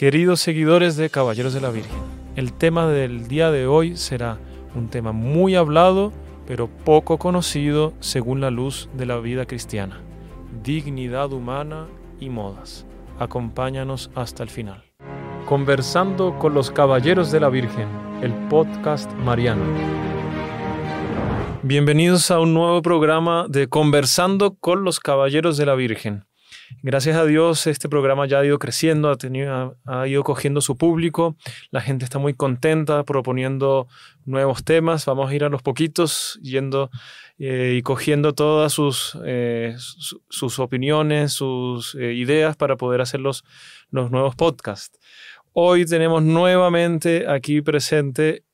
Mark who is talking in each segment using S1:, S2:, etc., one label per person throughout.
S1: Queridos seguidores de Caballeros de la Virgen, el tema del día de hoy será un tema muy hablado, pero poco conocido según la luz de la vida cristiana. Dignidad humana y modas. Acompáñanos hasta el final. Conversando con los Caballeros de la Virgen, el podcast mariano. Bienvenidos a un nuevo programa de Conversando con los Caballeros de la Virgen. Gracias a Dios este programa ya ha ido creciendo, ha, tenido, ha ido cogiendo su público, la gente está muy contenta proponiendo nuevos temas, vamos a ir a los poquitos yendo eh, y cogiendo todas sus, eh, sus opiniones, sus eh, ideas para poder hacer los, los nuevos podcasts. Hoy tenemos nuevamente aquí presente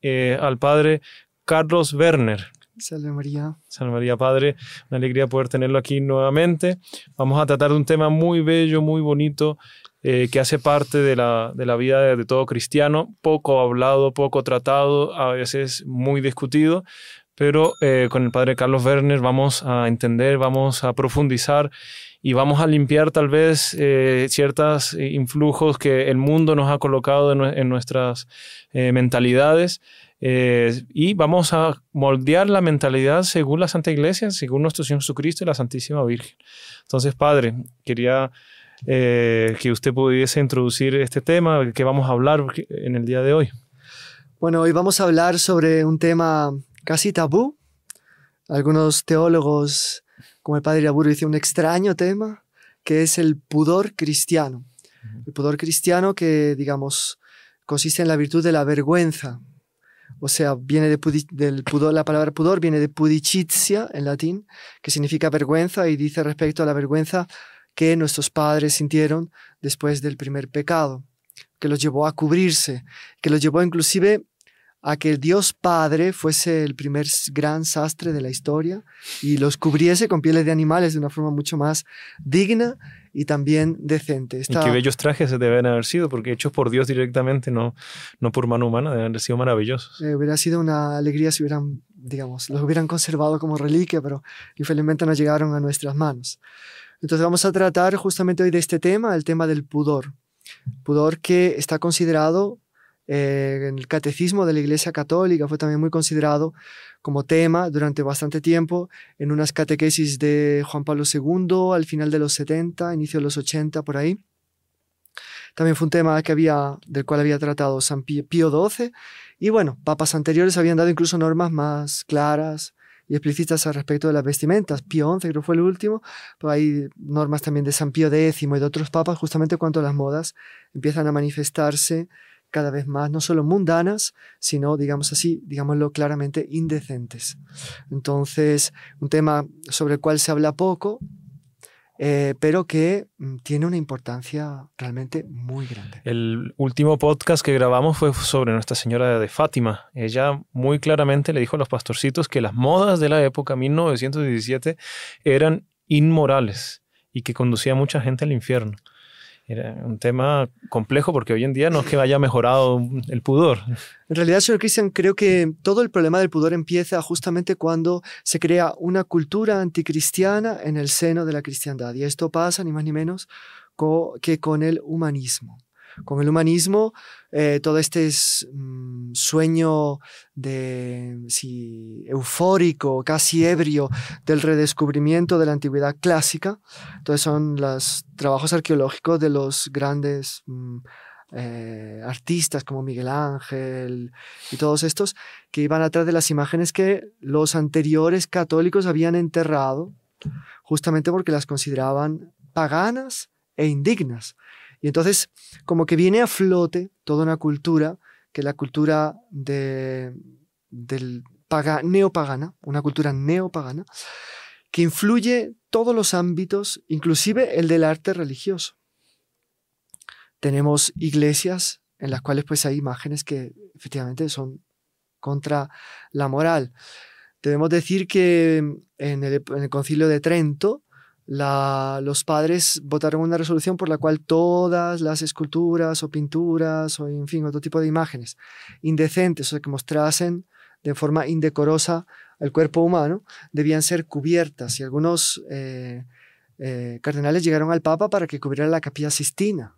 S1: al padre Carlos Werner.
S2: Salve María.
S1: Salve María Padre, una alegría poder tenerlo aquí nuevamente. Vamos a tratar de un tema muy bello, muy bonito, eh, que hace parte de la, de la vida de, todo cristiano, poco hablado, poco tratado, a veces muy discutido, pero eh, con el Padre Carlos Werner vamos a entender, vamos a profundizar y vamos a limpiar tal vez eh, ciertos influjos que el mundo nos ha colocado en, en nuestras mentalidades eh, y vamos a moldear la mentalidad según la Santa Iglesia, según nuestro Señor Jesucristo y la Santísima Virgen. Entonces, Padre, quería eh, que usted pudiese introducir este tema que vamos a hablar en el día de hoy.
S2: Bueno, hoy vamos a hablar sobre un tema casi tabú. Algunos teólogos, como el Padre Aburo, dicen un extraño tema, que es el pudor cristiano. El pudor cristiano que, digamos, consiste en la virtud de la vergüenza, o sea, viene de del pudor, la palabra pudor viene de pudicitia en latín, que significa vergüenza y dice respecto a la vergüenza que nuestros padres sintieron después del primer pecado, que los llevó a cubrirse, que los llevó inclusive a que el Dios Padre fuese el primer gran sastre de la historia y los cubriese con pieles de animales de una forma mucho más digna y también decente.
S1: Y qué bellos trajes deben haber sido, porque hechos por Dios directamente, no, no por mano humana, deben haber sido maravillosos.
S2: Eh, hubiera sido una alegría si hubieran, digamos, los hubieran conservado como reliquia, pero infelizmente no llegaron a nuestras manos. Entonces vamos a tratar justamente hoy de este tema, el tema del pudor. Pudor que está considerado eh, el catecismo de la Iglesia Católica fue también muy considerado como tema durante bastante tiempo en unas catequesis de Juan Pablo II al final de los 70, inicio de los 80, por ahí. También fue un tema del cual había tratado San Pío XII. Y bueno, papas anteriores habían dado incluso normas más claras y explícitas al respecto de las vestimentas. Pío XI creo fue el último, pero hay normas también de San Pío X y de otros papas justamente cuando las modas empiezan a manifestarse cada vez más, no solo mundanas, sino, digamos así, digámoslo claramente, indecentes. Entonces, un tema sobre el cual se habla poco, eh, pero que mm, tiene una importancia realmente muy grande.
S1: El último podcast que grabamos fue sobre Nuestra Señora de Fátima. Ella muy claramente le dijo a los pastorcitos que las modas de la época 1917 eran inmorales y que conducía a mucha gente al infierno. Era un tema complejo porque hoy en día no es que haya mejorado el pudor.
S2: En realidad, señor Cristian, creo que todo el problema del pudor empieza justamente cuando se crea una cultura anticristiana en el seno de la cristiandad. Y esto pasa ni más ni menos que con el humanismo. Con el humanismo, eh, todo este mm, sueño de, eufórico, casi ebrio del redescubrimiento de la antigüedad clásica. Entonces son los trabajos arqueológicos de los grandes mm, eh, artistas como Miguel Ángel y todos estos que iban atrás de las imágenes que los anteriores católicos habían enterrado justamente porque las consideraban paganas e indignas. Y entonces, como que viene a flote toda una cultura, que es la cultura de, del neopagana, una cultura neopagana, que influye todos los ámbitos, inclusive el del arte religioso. Tenemos iglesias en las cuales pues hay imágenes que efectivamente son contra la moral. Debemos decir que en el, en el concilio de Trento los padres votaron una resolución por la cual todas las esculturas o pinturas o, en fin, otro tipo de imágenes indecentes o que mostrasen de forma indecorosa el cuerpo humano debían ser cubiertas y algunos eh, eh, cardenales llegaron al Papa para que cubriera la capilla Sistina.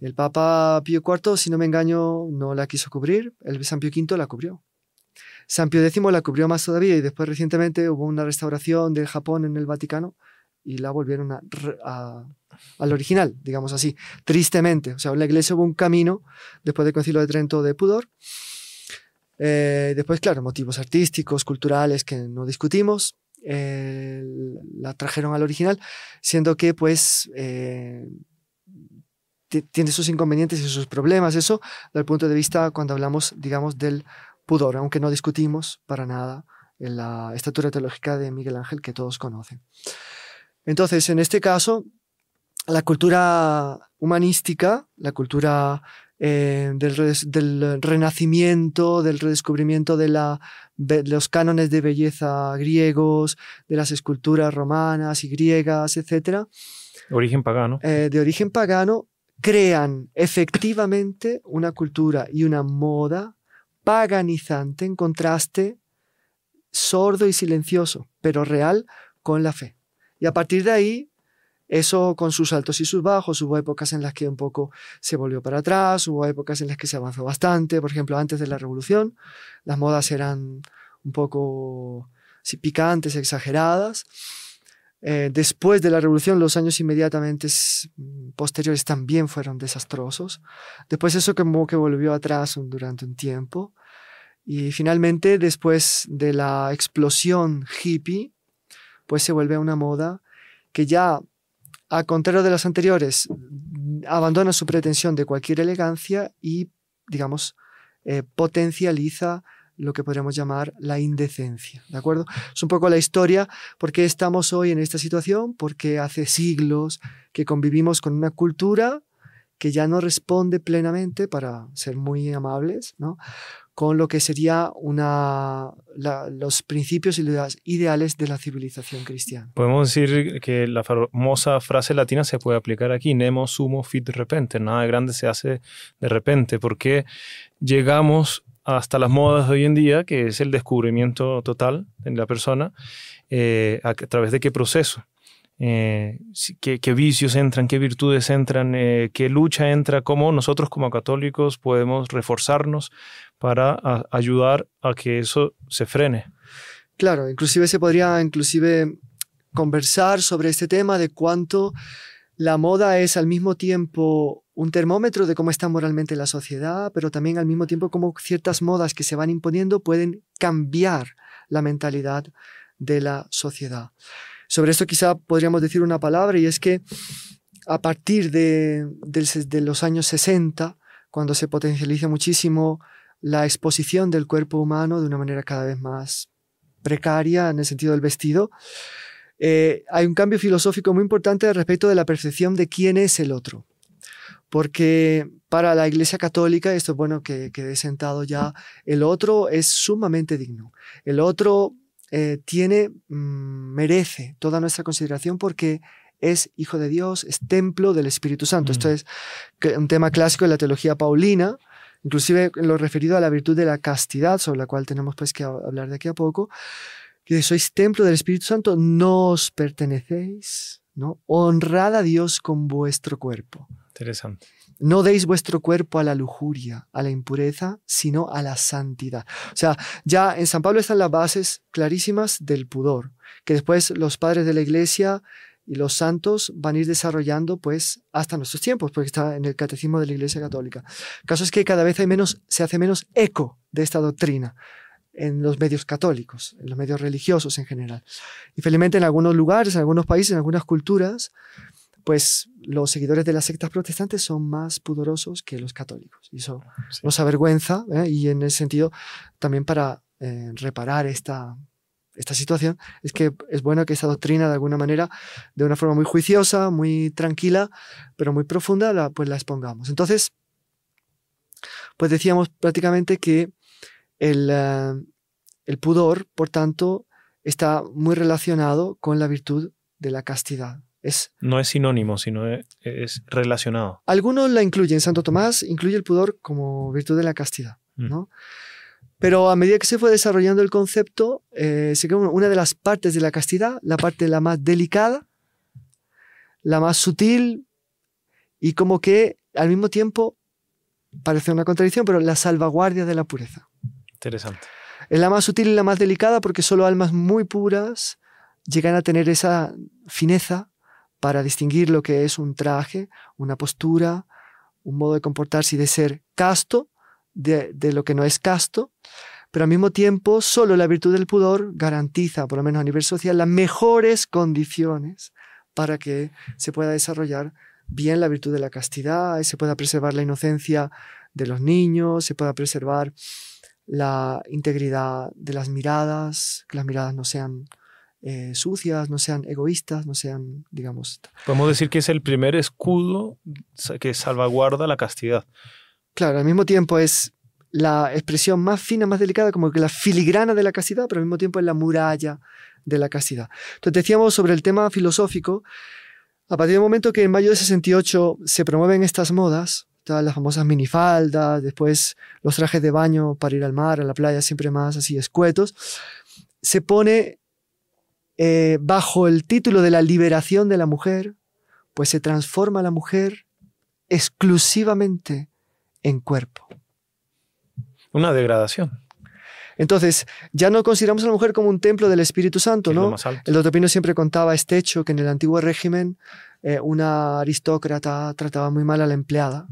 S2: El Papa Pío IV, si no me engaño, no la quiso cubrir, el San Pío V la cubrió. San Pío X la cubrió más todavía y después recientemente hubo una restauración del Japón en el Vaticano y la volvieron a, al original, digamos así, tristemente. O sea, la iglesia hubo un camino después del Concilio de Trento de pudor. Eh, después, claro, motivos artísticos, culturales que no discutimos. Eh, la trajeron al original, siendo que pues eh, tiene sus inconvenientes y sus problemas, eso, desde el punto de vista cuando hablamos, digamos, del pudor, aunque no discutimos para nada en la estatura teológica de Miguel Ángel que todos conocen. Entonces, en este caso, la cultura humanística, la cultura eh, del, renacimiento, del redescubrimiento de, la, los cánones de belleza griegos, de las esculturas romanas y griegas, etc.
S1: Origen pagano.
S2: Eh, de origen pagano, crean efectivamente una cultura y una moda paganizante en contraste sordo y silencioso, pero real con la fe. Y a partir de ahí, eso con sus altos y sus bajos, hubo épocas en las que un poco se volvió para atrás, hubo épocas en las que se avanzó bastante, por ejemplo, antes de la revolución, las modas eran un poco picantes, exageradas. Eh, después de la revolución, los años inmediatamente posteriores también fueron desastrosos. Después eso como que volvió atrás durante un tiempo. Y finalmente, después de la explosión hippie, pues se vuelve una moda que ya, a contrario de las anteriores, abandona su pretensión de cualquier elegancia y, digamos, eh, potencializa lo que podríamos llamar la indecencia, ¿de acuerdo? Es un poco la historia, por qué estamos hoy en esta situación, porque hace siglos que convivimos con una cultura que ya no responde plenamente, para ser muy amables, ¿no? Con lo que sería una, los principios y los ideales de la civilización cristiana.
S1: Podemos decir que la famosa frase latina se puede aplicar aquí, nemo sumo fit de repente, nada grande se hace de repente, porque llegamos hasta las modas de hoy en día, que es el descubrimiento total de la persona, eh, a, través de qué proceso. Eh, qué, vicios entran, qué virtudes entran, eh, qué lucha entra, cómo nosotros como católicos podemos reforzarnos para ayudar a que eso se frene.
S2: Claro, inclusive se podría inclusive conversar sobre este tema de cuánto la moda es al mismo tiempo un termómetro de cómo está moralmente la sociedad, pero también al mismo tiempo cómo ciertas modas que se van imponiendo pueden cambiar la mentalidad de la sociedad. Sobre esto quizá podríamos decir una palabra y es que a partir de, de los años 60, cuando se potencializa muchísimo la exposición del cuerpo humano de una manera cada vez más precaria en el sentido del vestido, eh, hay un cambio filosófico muy importante respecto de la percepción de quién es el otro. Porque para la Iglesia Católica, esto es bueno que quede sentado ya, el otro es sumamente digno. El otro eh, tiene, mm, merece toda nuestra consideración porque es hijo de Dios, es templo del Espíritu Santo. Esto mm. es un tema clásico de la teología paulina, inclusive en lo referido a la virtud de la castidad, sobre la cual tenemos pues que hablar de aquí a poco, que sois templo del Espíritu Santo, no os pertenecéis, ¿no? Honrad a Dios con vuestro cuerpo.
S1: Interesante.
S2: No deis vuestro cuerpo a la lujuria, a la impureza, sino a la santidad. O sea, ya en San Pablo están las bases clarísimas del pudor, que después los padres de la iglesia y los santos van a ir desarrollando pues hasta nuestros tiempos, porque está en el catecismo de la Iglesia Católica. El caso es que cada vez hay menos, se hace menos eco de esta doctrina en los medios católicos, en los medios religiosos en general. Y felizmente en algunos lugares, en algunos países, en algunas culturas, pues los seguidores de las sectas protestantes son más pudorosos que los católicos. Y eso nos avergüenza ¿eh? y en ese sentido también para eh, reparar esta, esta situación, es que es bueno que esta doctrina de alguna manera, de una forma muy juiciosa, muy tranquila, pero muy profunda, la, pues la expongamos. Entonces, pues decíamos prácticamente que el, eh, el pudor, por tanto, está muy relacionado con la virtud de la castidad. Es,
S1: no es sinónimo, sino es, relacionado.
S2: Algunos la incluyen. Santo Tomás incluye el pudor como virtud de la castidad. Mm. ¿no? Pero a medida que se fue desarrollando el concepto, eh, se quedó una de las partes de la castidad, la parte la más delicada, la más sutil, y como que al mismo tiempo, parece una contradicción, pero la salvaguardia de la pureza.
S1: Interesante.
S2: Es la más sutil y la más delicada porque solo almas muy puras llegan a tener esa fineza para distinguir lo que es un traje, una postura, un modo de comportarse y de ser casto de, de lo que no es casto, pero al mismo tiempo solo la virtud del pudor garantiza, por lo menos a nivel social, las mejores condiciones para que se pueda desarrollar bien la virtud de la castidad, se pueda preservar la inocencia de los niños, se pueda preservar la integridad de las miradas, que las miradas no sean eh, sucias, no sean egoístas, no sean, digamos...
S1: Podemos decir que es el primer escudo que salvaguarda la castidad.
S2: Claro, al mismo tiempo es la expresión más fina, más delicada, como que la filigrana de la castidad, pero al mismo tiempo es la muralla de la castidad. Entonces decíamos sobre el tema filosófico, a partir del momento que en mayo de 68 se promueven estas modas, las famosas minifaldas, después los trajes de baño para ir al mar, a la playa, siempre más así escuetos, se pone eh, bajo el título de la liberación de la mujer, pues se transforma la mujer exclusivamente en cuerpo.
S1: Una degradación.
S2: Entonces, ya no consideramos a la mujer como un templo del Espíritu Santo, ¿no? El doctor Pino siempre contaba este hecho, que en el antiguo régimen eh, una aristócrata trataba muy mal a la empleada,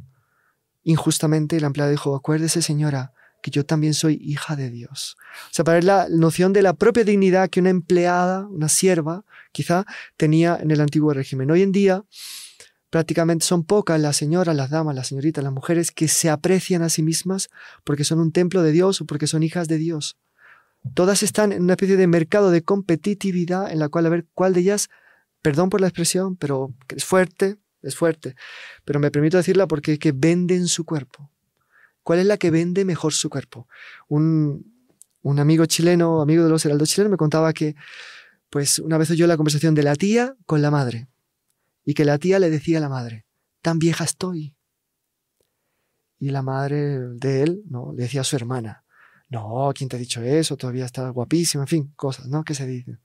S2: injustamente, y la empleada dijo, acuérdese señora, que yo también soy hija de Dios. O sea, para ver la noción de la propia dignidad que una empleada, una sierva, quizá tenía en el antiguo régimen. Hoy en día, prácticamente son pocas las señoras, las damas, las señoritas, las mujeres que se aprecian a sí mismas porque son un templo de Dios o porque son hijas de Dios. Todas están en una especie de mercado de competitividad en la cual a ver cuál de ellas, perdón por la expresión, pero es fuerte, es fuerte, pero me permito decirla porque que venden su cuerpo. ¿Cuál es la que vende mejor su cuerpo? Un, amigo chileno, amigo de los heraldos chilenos, me contaba que, pues, una vez oyó la conversación de la tía con la madre y que la tía le decía a la madre, tan vieja estoy. Y la madre de él, ¿no? Le decía a su hermana, no, ¿quién te ha dicho eso? Todavía está guapísima, en fin, cosas, ¿no? Que se dicen.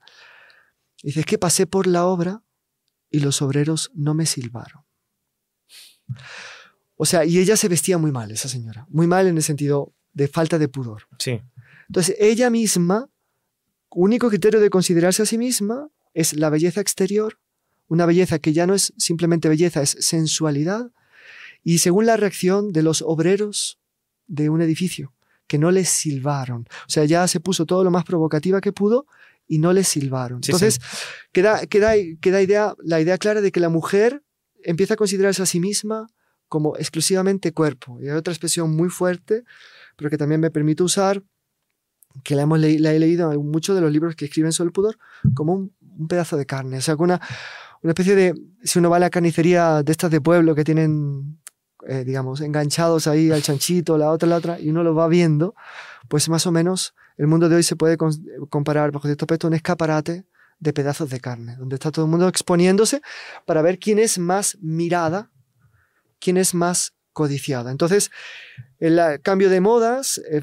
S2: Dice, es que pasé por la obra y los obreros no me silbaron. O sea, y ella se vestía muy mal, esa señora. Muy mal en el sentido de falta de pudor.
S1: Sí.
S2: Entonces, ella misma, único criterio de considerarse a sí misma es la belleza exterior, una belleza que ya no es simplemente belleza, es sensualidad, y según la reacción de los obreros de un edificio, que no les silbaron. O sea, ya se puso todo lo más provocativa que pudo y no les silbaron. Entonces, Queda, queda, queda idea, la idea clara de que la mujer empieza a considerarse a sí misma como exclusivamente cuerpo. Y hay otra expresión muy fuerte, pero que también me permite usar, que la, hemos la he leído en muchos de los libros que escriben sobre el pudor, como un, pedazo de carne. O sea, una, una especie de, si uno va a la carnicería de estas de pueblo que tienen, eh, digamos, enganchados ahí al chanchito, la otra, la otra, y uno lo va viendo, pues más o menos el mundo de hoy se puede comparar bajo este aspecto un escaparate de pedazos de carne, donde está todo el mundo exponiéndose para ver quién es más mirada quién es más codiciada. Entonces, el cambio de modas eh,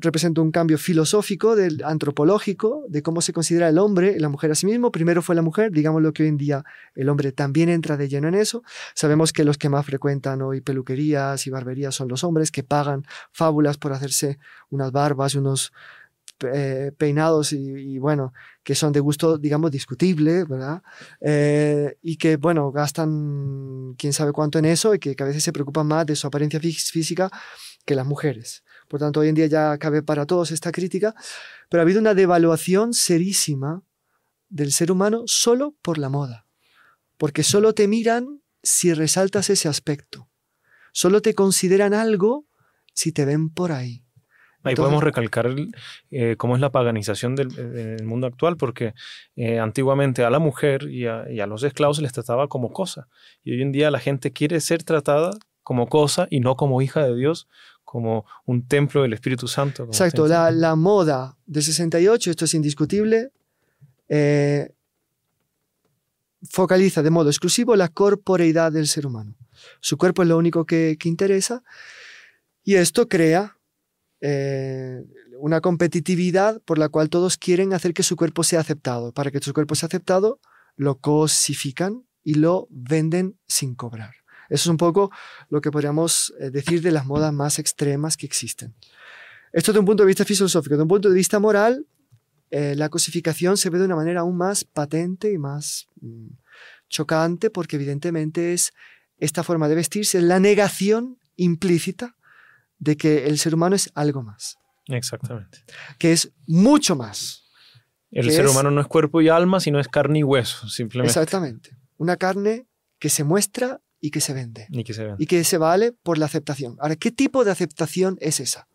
S2: representa un cambio filosófico, antropológico, de cómo se considera el hombre y la mujer a sí mismo. Primero fue la mujer, digamos lo que hoy en día el hombre también entra de lleno en eso. Sabemos que los que más frecuentan hoy peluquerías y barberías son los hombres, que pagan fábulas por hacerse unas barbas y unos eh, peinados y, bueno, que son de gusto, digamos, discutible, ¿verdad? Eh, y que, bueno, gastan quién sabe cuánto en eso y que, a veces se preocupan más de su apariencia física que las mujeres. Por tanto, hoy en día ya cabe para todos esta crítica, pero ha habido una devaluación serísima del ser humano solo por la moda, porque solo te miran si resaltas ese aspecto, solo te consideran algo si te ven por ahí.
S1: Ahí podemos recalcar eh, cómo es la paganización del, mundo actual, porque eh, antiguamente a la mujer y a, los esclavos se les trataba como cosa. Y hoy en día la gente quiere ser tratada como cosa y no como hija de Dios, como un templo del Espíritu Santo.
S2: Exacto, la, moda de 68, esto es indiscutible, eh, focaliza de modo exclusivo la corporeidad del ser humano. Su cuerpo es lo único que, que interesa y esto crea eh, una competitividad por la cual todos quieren hacer que su cuerpo sea aceptado. Para que su cuerpo sea aceptado, lo cosifican y lo venden sin cobrar. Eso es un poco lo que podríamos eh, decir de las modas más extremas que existen. Esto de un punto de vista filosófico. De un punto de vista moral, eh, la cosificación se ve de una manera aún más patente y más mm, chocante porque evidentemente es esta forma de vestirse, la negación implícita de que el ser humano es algo más.
S1: Exactamente.
S2: Que es mucho más.
S1: El ser humano no es cuerpo y alma, sino es carne y hueso, simplemente.
S2: Exactamente. Una carne que se muestra y que se vende.
S1: Y que se vende.
S2: Y que se vale por la aceptación. Ahora, ¿qué tipo de aceptación es esa?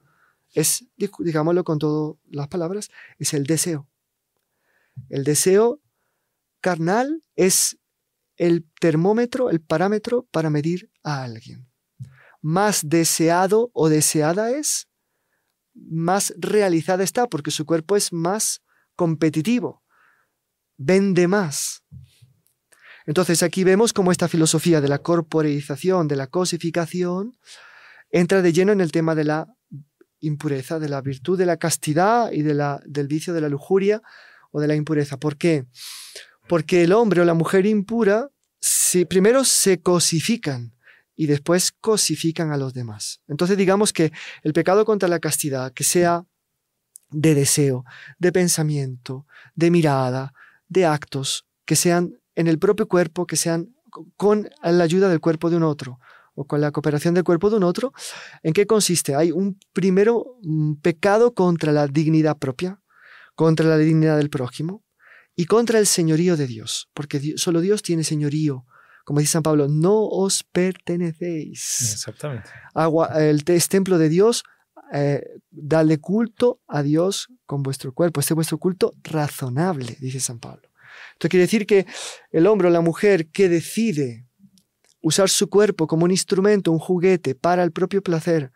S2: Es, digámoslo con todas las palabras, es el deseo. El deseo carnal es el termómetro, el parámetro para medir a alguien. Más deseado o deseada es, más realizada está, porque su cuerpo es más competitivo, vende más. Entonces aquí vemos cómo esta filosofía de la corporeización, de la cosificación, entra de lleno en el tema de la impureza, de la virtud de la castidad y de la, del vicio de la lujuria o de la impureza. ¿Por qué? Porque el hombre o la mujer impura si, primero se cosifican y después cosifican a los demás. Entonces digamos que el pecado contra la castidad, que sea de deseo, de pensamiento, de mirada, de actos, que sean en el propio cuerpo, que sean con la ayuda del cuerpo de un otro o con la cooperación del cuerpo de un otro, ¿en qué consiste? Hay un primero pecado contra la dignidad propia, contra la dignidad del prójimo y contra el señorío de Dios, porque solo Dios tiene señorío. Como dice San Pablo, no os pertenecéis.
S1: Exactamente.
S2: el es templo de Dios, eh, dale culto a Dios con vuestro cuerpo. Este es vuestro culto razonable, dice San Pablo. Esto quiere decir que el hombre o la mujer que decide usar su cuerpo como un instrumento, un juguete para el propio placer,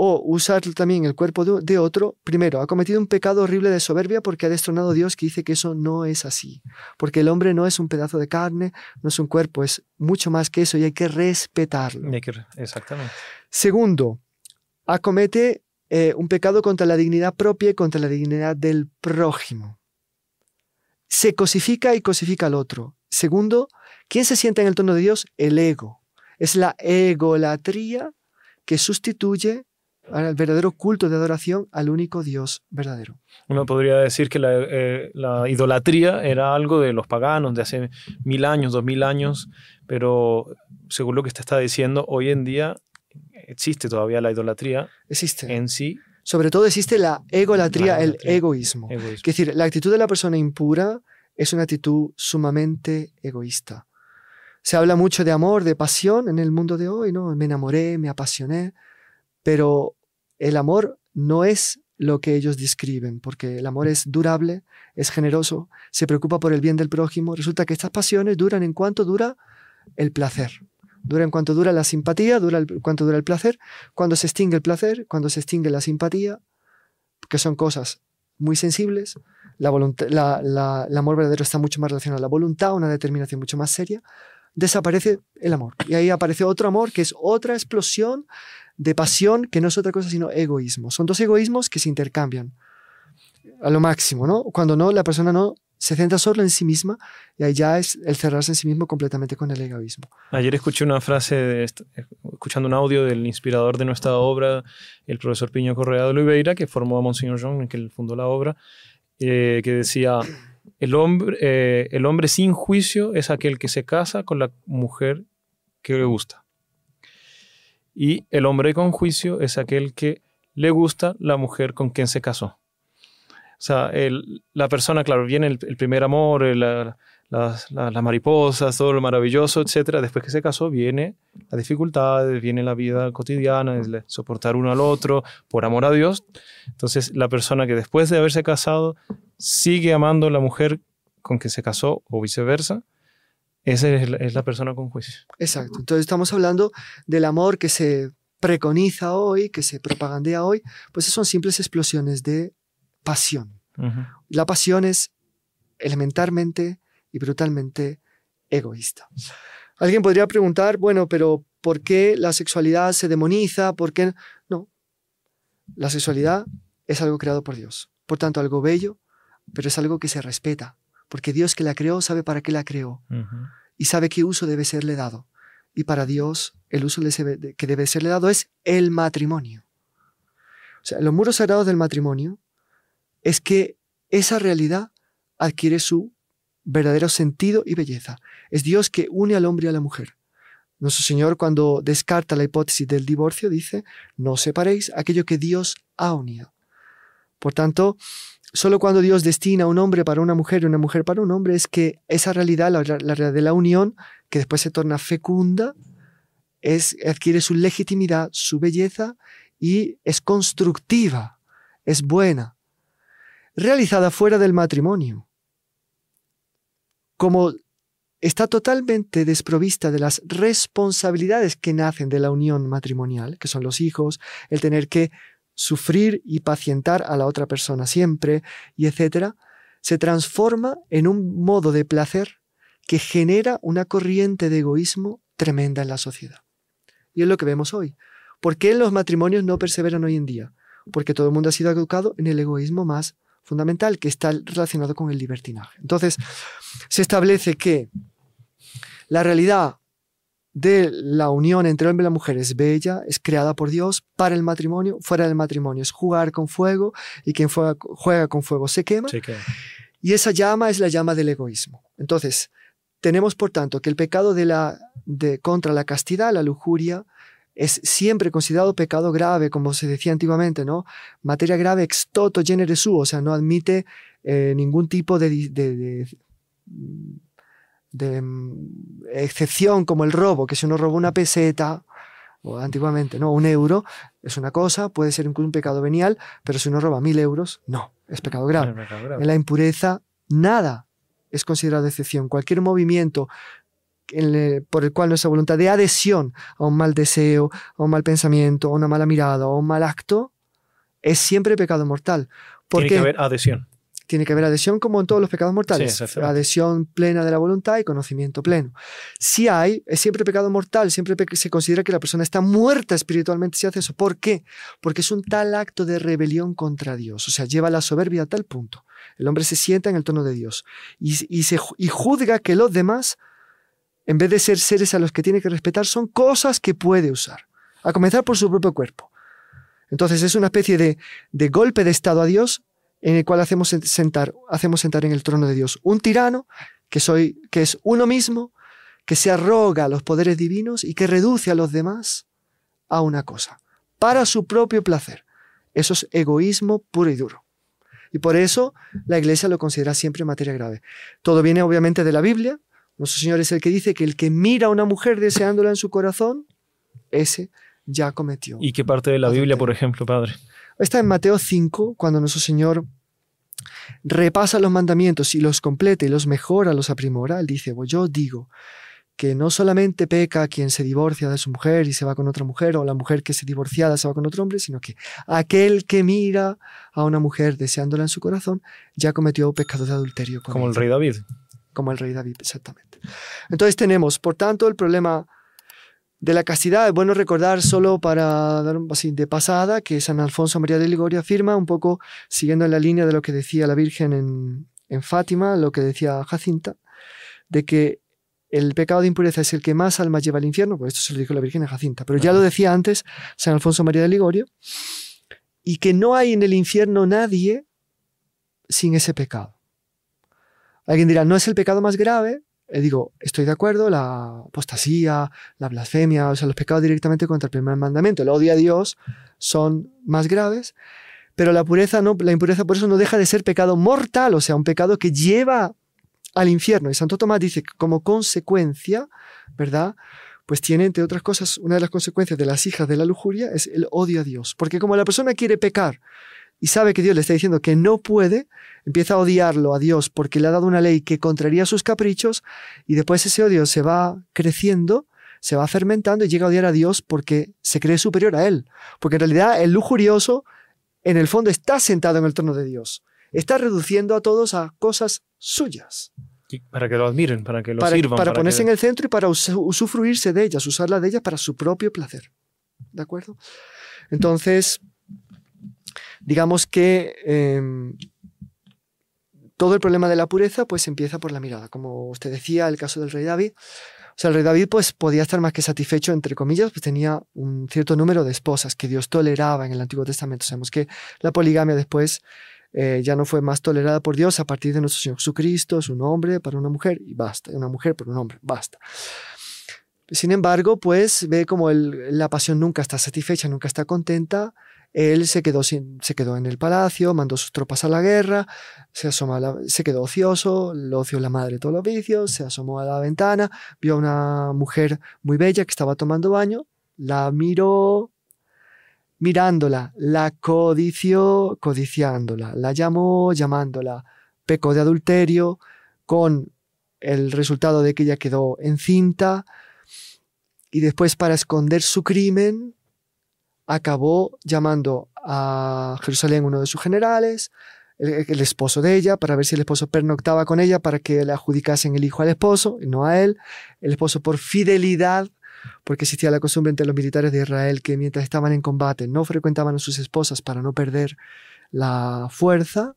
S2: o usar también el cuerpo de otro, primero, ha cometido un pecado horrible de soberbia porque ha destronado a Dios que dice que eso no es así. Porque el hombre no es un pedazo de carne, no es un cuerpo, es mucho más que eso y hay que respetarlo.
S1: exactamente.
S2: Segundo, acomete eh, un pecado contra la dignidad propia y contra la dignidad del prójimo. Se cosifica y cosifica al otro. Segundo, ¿Quién se sienta en el tono de Dios? El ego. Es la egolatría que sustituye al verdadero culto de adoración al único Dios verdadero.
S1: Uno podría decir que eh, la, idolatría era algo de los paganos de hace mil años, dos mil años, pero según lo que usted está diciendo, hoy en día existe todavía la idolatría.
S2: Existe.
S1: En sí.
S2: Sobre todo existe la egolatría, el egoísmo.
S1: egoísmo.
S2: Es decir, la actitud de la persona impura es una actitud sumamente egoísta. Se habla mucho de amor, de pasión en el mundo de hoy, ¿no? Me enamoré, me apasioné, pero el amor no es lo que ellos describen, porque el amor es durable, es generoso, se preocupa por el bien del prójimo. Resulta que estas pasiones duran en cuanto dura el placer. Dura en cuanto dura la simpatía, dura en cuanto dura el placer. Cuando se extingue el placer, cuando se extingue la simpatía, que son cosas muy sensibles, la el amor verdadero está mucho más relacionado a la voluntad, una determinación mucho más seria desaparece el amor. Y ahí aparece otro amor que es otra explosión de pasión que no es otra cosa sino egoísmo. Son dos egoísmos que se intercambian a lo máximo, ¿no? Cuando no, la persona no se centra solo en sí misma y ahí ya es el cerrarse en sí mismo completamente con el egoísmo.
S1: Ayer escuché una frase, escuchando un audio del inspirador de nuestra obra, el profesor Piño Correa de Oliveira, que formó a Monseñor John, que fundó la obra, eh, que decía, el hombre, eh, el hombre sin juicio es aquel que se casa con la mujer que le gusta. Y el hombre con juicio es aquel que le gusta la mujer con quien se casó. O sea, la persona, claro, viene el, primer amor, la, las, mariposas, todo lo maravilloso, etc. Después que se casó, viene la dificultad, viene la vida cotidiana, soportar uno al otro por amor a Dios. Entonces, la persona que después de haberse casado sigue amando a la mujer con que se casó o viceversa, esa es la, persona con juicio.
S2: Exacto. Entonces, estamos hablando del amor que se preconiza hoy, que se propagandea hoy, pues son simples explosiones de pasión. La pasión es elementarmente y brutalmente egoísta. Alguien podría preguntar, bueno, pero ¿por qué la sexualidad se demoniza? ¿Por qué? No. La sexualidad es algo creado por Dios. Por tanto, algo bello, pero es algo que se respeta. Porque Dios que la creó sabe para qué la creó. Y sabe qué uso debe serle dado. y para Dios el uso que debe serle dado es el matrimonio. O sea, los muros sagrados del matrimonio es que esa realidad adquiere su verdadero sentido y belleza. Es Dios que une al hombre y a la mujer. Nuestro Señor cuando descarta la hipótesis del divorcio dice, no separéis aquello que Dios ha unido. Por tanto, solo cuando Dios destina un hombre para una mujer y una mujer para un hombre es que esa realidad, la, realidad de la unión, que después se torna fecunda, es, adquiere su legitimidad, su belleza y es constructiva, es buena, realizada fuera del matrimonio. Como está totalmente desprovista de las responsabilidades que nacen de la unión matrimonial, que son los hijos, el tener que sufrir y pacientar a la otra persona siempre, y etcétera, se transforma en un modo de placer que genera una corriente de egoísmo tremenda en la sociedad. Y es lo que vemos hoy. ¿Por qué los matrimonios no perseveran hoy en día? Porque todo el mundo ha sido educado en el egoísmo más fundamental que está relacionado con el libertinaje. Entonces, se establece que la realidad de la unión entre el hombre y la mujer es bella, es creada por Dios para el matrimonio, fuera del matrimonio es jugar con fuego y quien juega, con fuego se quema. Y esa llama es la llama del egoísmo. Entonces, tenemos por tanto que el pecado de la, de, contra la castidad, la lujuria, es siempre considerado pecado grave, como se decía antiguamente, ¿no? Materia grave ex toto genere suo, o sea, no admite eh, ningún tipo de, de, de, mm, excepción como el robo, que si uno roba una peseta, o antiguamente, no, un euro, es una cosa, puede ser un pecado venial, pero si uno roba mil euros, no, es pecado grave. En la impureza, nada es considerado excepción. Cualquier movimiento por el cual nuestra voluntad de adhesión a un mal deseo, a un mal pensamiento, a una mala mirada, a un mal acto, es siempre pecado mortal.
S1: Tiene que haber adhesión.
S2: Tiene que haber adhesión como en todos los pecados mortales. adhesión plena de la voluntad y conocimiento pleno. Si hay, es siempre pecado mortal, siempre se considera que la persona está muerta espiritualmente si hace eso. ¿Por qué? Porque es un tal acto de rebelión contra Dios. O sea, lleva la soberbia a tal punto. El hombre se sienta en el tono de Dios y, se, y juzga que los demás en vez de ser seres a los que tiene que respetar, son cosas que puede usar, a comenzar por su propio cuerpo. Entonces es una especie de, golpe de Estado a Dios en el cual hacemos sentar, hacemos sentar en el trono de Dios un tirano que, soy, que es uno mismo, que se arroga a los poderes divinos y que reduce a los demás a una cosa, para su propio placer. Eso es egoísmo puro y duro. Y por eso la Iglesia lo considera siempre materia grave. Todo viene obviamente de la Biblia, nuestro Señor es el que dice que el que mira a una mujer deseándola en su corazón, ese ya cometió.
S1: ¿Y qué parte de la Biblia, por ejemplo, Padre?
S2: Está en Mateo 5, cuando nuestro Señor repasa los mandamientos y los completa y los mejora, los aprimora. Él dice, pues yo digo que no solamente peca quien se divorcia de su mujer y se va con otra mujer, o la mujer que se divorciada se va con otro hombre, sino que aquel que mira a una mujer deseándola en su corazón ya cometió pecado de adulterio.
S1: Como el rey David
S2: como el rey David, exactamente. Entonces tenemos, por tanto, el problema de la castidad. Es bueno recordar solo para dar un así de pasada que San Alfonso María de Ligorio afirma, un poco siguiendo en la línea de lo que decía la Virgen en, en Fátima, lo que decía Jacinta, de que el pecado de impureza es el que más almas lleva al infierno, pues esto se lo dijo la Virgen en Jacinta, pero ya lo decía antes San Alfonso María de Ligorio, y que no hay en el infierno nadie sin ese pecado. Alguien dirá, no es el pecado más grave. Eh, digo, estoy de acuerdo, la apostasía, la blasfemia, o sea, los pecados directamente contra el primer mandamiento, el odio a Dios, son más graves, pero la pureza no, la impureza por eso no deja de ser pecado mortal, o sea, un pecado que lleva al infierno. Y Santo Tomás dice que como consecuencia, ¿verdad? Pues tiene, entre otras cosas, una de las consecuencias de las hijas de la lujuria es el odio a Dios. Porque como la persona quiere pecar y sabe que Dios le está diciendo que no puede, empieza a odiarlo a Dios porque le ha dado una ley que contraría sus caprichos y después ese odio se va creciendo, se va fermentando y llega a odiar a Dios porque se cree superior a Él. Porque en realidad el lujurioso en el fondo está sentado en el trono de Dios. Está reduciendo a todos a cosas suyas.
S1: para que lo admiren, para que lo sirvan.
S2: Para, ponerse en el centro y para usufruirse de ellas, usarla de ellas para su propio placer. ¿De acuerdo? Entonces, digamos que em, todo el problema de la pureza pues empieza por la mirada. Como usted decía, el caso del rey David O sea, el rey David pues podía estar más que satisfecho, entre comillas, pues tenía un cierto número de esposas que Dios toleraba en el Antiguo Testamento. Sabemos que la poligamia después eh, ya no fue más tolerada por Dios a partir de nuestro Señor Jesucristo, es un hombre para una mujer y basta, una mujer para un hombre, basta. Sin embargo, pues ve como la pasión nunca está satisfecha, nunca está contenta, él se quedó, sin, se quedó en el palacio, mandó sus tropas a la guerra, se, asoma se quedó ocioso, lo ocio la madre de todos los vicios, se asomó a la ventana, vio a una mujer muy bella que estaba tomando baño, la miró, mirándola, la codició, codiciándola, la llamó, llamándola, pecó de adulterio, con el resultado de que ella quedó encinta, y después para esconder su crimen, acabó llamando a Jerusalén uno de sus generales, el, esposo de ella, para ver si el esposo pernoctaba con ella, para que le adjudicasen el hijo al esposo y no a él. El esposo por fidelidad, porque existía la costumbre entre los militares de Israel que mientras estaban en combate no frecuentaban a sus esposas para no perder la fuerza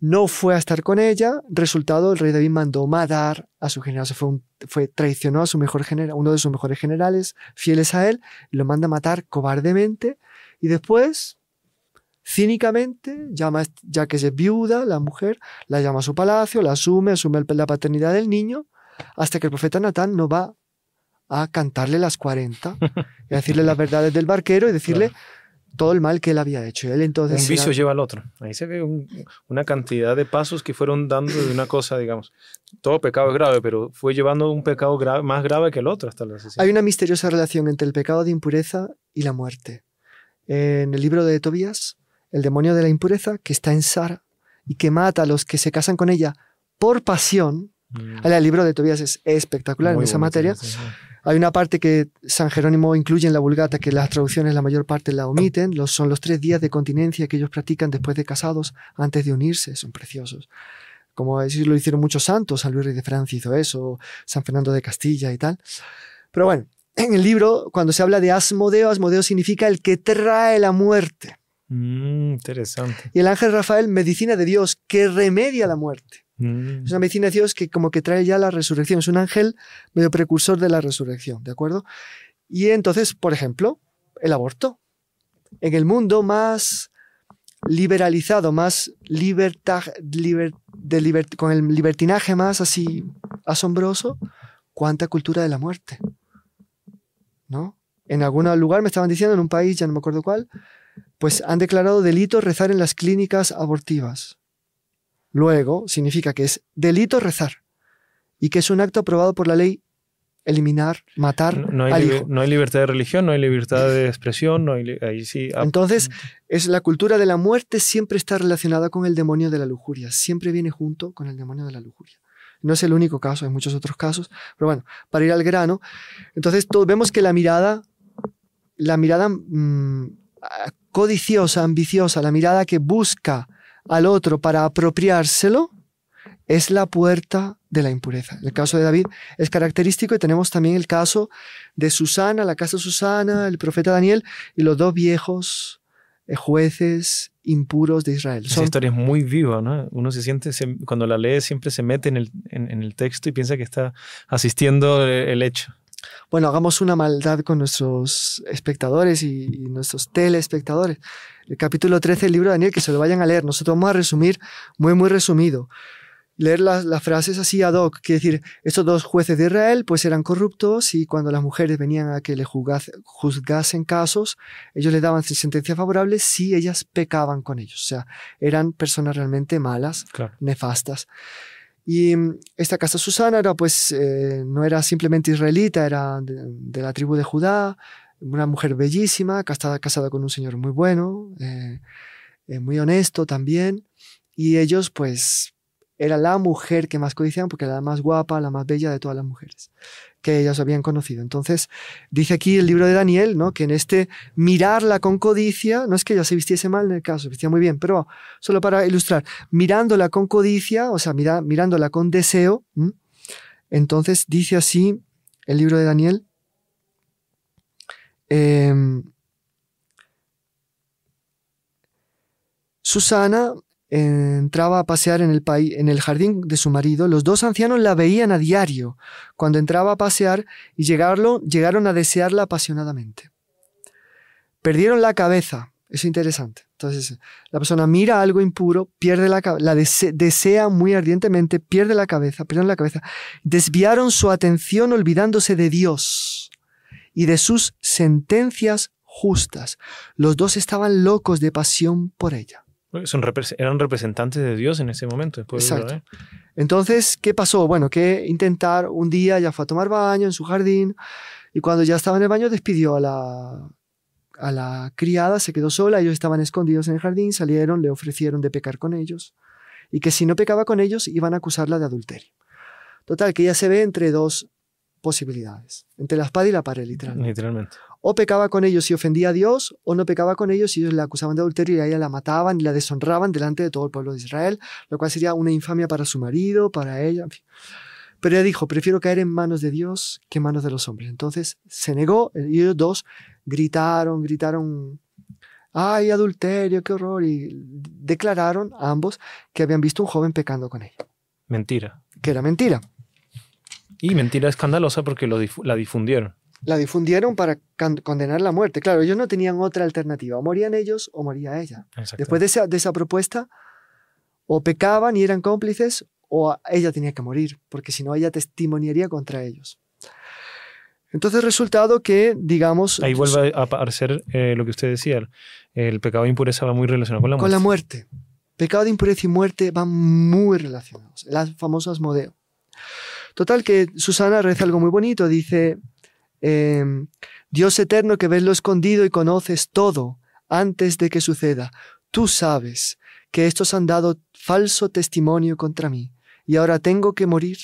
S2: no fue a estar con ella. Resultado, el rey David mandó matar a su general. fue, fue traicionó a su mejor general, uno de sus mejores generales, fieles a él, lo manda a matar cobardemente. Y después, cínicamente, llama, ya que es viuda, la mujer, la llama a su palacio, la asume, asume la paternidad del niño, hasta que el profeta Natán no va a cantarle las 40 y a decirle las verdades del barquero y decirle todo el mal que él había hecho. Él entonces
S1: un vicio lleva al otro. Ahí se ve una cantidad de pasos que fueron dando de una cosa, digamos. Todo pecado es grave, pero fue llevando un pecado más grave que el otro hasta la
S2: Hay una misteriosa relación entre el pecado de impureza y la muerte. En el libro de Tobías, el demonio de la impureza, que está en Sara y que mata a los que se casan con ella por pasión. Mm. El libro de Tobías es espectacular en esa materia. Hay una parte que San Jerónimo incluye en la Vulgata que las traducciones la mayor parte la omiten. Los, son los tres días de continencia que ellos practican después de casados, antes de unirse. Son preciosos. Como decir, lo hicieron muchos santos. San Luis Rey de Francia hizo eso, San Fernando de Castilla y tal. Pero bueno, en el libro, cuando se habla de Asmodeo, Asmodeo significa el que trae la muerte.
S1: Mm, interesante.
S2: Y el ángel Rafael, medicina de Dios, que remedia la muerte.
S1: Mm.
S2: Es una medicina de Dios que como que trae ya la resurrección, es un ángel medio precursor de la resurrección, ¿de acuerdo? Y entonces, por ejemplo, el aborto. En el mundo más liberalizado, más libertad, de con el libertinaje más así asombroso, cuánta cultura de la muerte. ¿No? En algún lugar me estaban diciendo, en un país, ya no me acuerdo cuál, pues han declarado delito rezar en las clínicas abortivas. Luego, significa que es delito rezar y que es un acto aprobado por la ley eliminar, matar
S1: no, hay
S2: al hijo.
S1: No hay libertad de religión, no hay libertad de expresión, no hay, ahí sí.
S2: Ah, Entonces, es la cultura de la muerte siempre está relacionada con el demonio de la lujuria, siempre viene junto con el demonio de la lujuria. No es el único caso, hay muchos otros casos, pero bueno, para ir al grano, entonces vemos que la mirada, la mirada mm, codiciosa, ambiciosa, la mirada que busca al otro para apropiárselo, es la puerta de la impureza. El caso de David es característico y tenemos también el caso de Susana, la casa de Susana, el profeta Daniel y los dos viejos eh, jueces impuros de Israel.
S1: Esa historia es muy viva, ¿no? Uno se siente, cuando la lee siempre se mete en el, en el texto y piensa que está asistiendo el hecho.
S2: Bueno, hagamos una maldad con nuestros espectadores y, nuestros telespectadores. El capítulo 13 del libro de Daniel, que se lo vayan a leer. Nosotros vamos a resumir muy, muy resumido. Leer las, frases así ad hoc, quiere decir, estos dos jueces de Israel pues eran corruptos y cuando las mujeres venían a que le juzgasen casos, ellos le daban sentencias favorables si ellas pecaban con ellos. O sea, eran personas realmente malas, nefastas. Y mm, esta casa Susana era, pues, eh, no era simplemente israelita, era de, la tribu de Judá, una mujer bellísima, casada, casada con un señor muy bueno, eh, eh, muy honesto también. Y ellos, pues, era la mujer que más codiciaban porque era la más guapa, la más bella de todas las mujeres que ellas habían conocido. Entonces, dice aquí el libro de Daniel, ¿no? que en este mirarla con codicia, no es que ella se vistiese mal en el caso, se vestía muy bien, pero solo para ilustrar, mirándola con codicia, o sea, mira, mirándola con deseo, entonces dice así el libro de Daniel, em, Susana entraba a pasear en el, en el jardín de su marido, los dos ancianos la veían a diario cuando entraba a pasear y llegaron, llegaron a desearla apasionadamente. Perdieron la cabeza, es interesante. Entonces, la persona mira algo impuro, pierde la la desea muy ardientemente, pierde la cabeza, pierde la cabeza. Desviaron su atención olvidándose de Dios y de sus sentencias justas. Los dos estaban locos de pasión por ella.
S1: Son, eran representantes de Dios en ese momento.
S2: Exacto. Entonces, ¿qué pasó? Bueno, que intentar un día ya fue a tomar baño en su jardín y cuando ya estaba en el baño despidió a la, a la criada, se quedó sola, ellos estaban escondidos en el jardín, salieron, le ofrecieron de pecar con ellos y que si no pecaba con ellos iban a acusarla de adulterio. Total, que ella se ve entre dos posibilidades, entre la espada y la pared, literalmente.
S1: Literalmente.
S2: O pecaba con ellos y ofendía a Dios, o no pecaba con ellos y ellos la acusaban de adulterio y a ella la mataban y la deshonraban delante de todo el pueblo de Israel, lo cual sería una infamia para su marido, para ella. Pero ella dijo, prefiero caer en manos de Dios que en manos de los hombres. Entonces se negó y ellos dos gritaron, gritaron, ay, adulterio, qué horror, y declararon ambos que habían visto un joven pecando con ella.
S1: Mentira.
S2: Que era mentira.
S1: Y mentira escandalosa porque lo la difundieron
S2: la difundieron para condenar la muerte. Claro, ellos no tenían otra alternativa. O morían ellos o moría ella. Después de esa, de esa propuesta, o pecaban y eran cómplices, o ella tenía que morir, porque si no, ella testimoniaría contra ellos. Entonces, resultado que, digamos...
S1: Ahí vuelve a aparecer eh, lo que usted decía, el, pecado de impureza va muy relacionado con la muerte.
S2: Con la muerte. Pecado de impureza y muerte van muy relacionados, las famosas modeo. Total que Susana reza algo muy bonito, dice, Em, Dios eterno que ves lo escondido y conoces todo antes de que suceda, tú sabes que estos han dado falso testimonio contra mí y ahora tengo que morir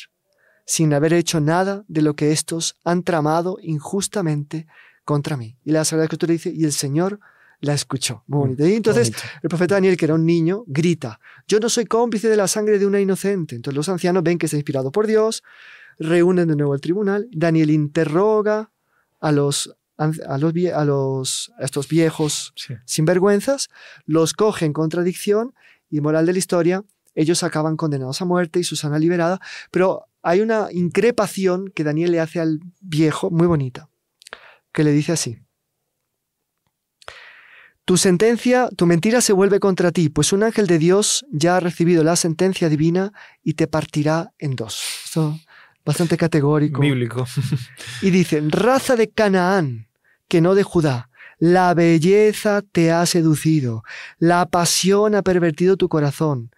S2: sin haber hecho nada de lo que estos han tramado injustamente contra mí. Y la Sagrada Escritura dice, y el Señor la escuchó. Muy bonito. Y entonces el profeta Daniel, que era un niño, grita, yo no soy cómplice de la sangre de una inocente. Entonces los ancianos ven que está inspirado por Dios, reúnen de nuevo el tribunal, Daniel interroga a los, a los, a los estos viejos sinvergüenzas, los coge en contradicción y moral de la historia, ellos acaban condenados a muerte y Susana liberada, pero hay una increpación que Daniel le hace al viejo muy bonita, que le dice así. Tu sentencia, tu mentira se vuelve contra ti, pues un ángel de Dios ya ha recibido la sentencia divina y te partirá en dos bastante categórico.
S1: Bíblico.
S2: y dice, raza de Canaán, que no de Judá, la belleza te ha seducido, la pasión ha pervertido tu corazón.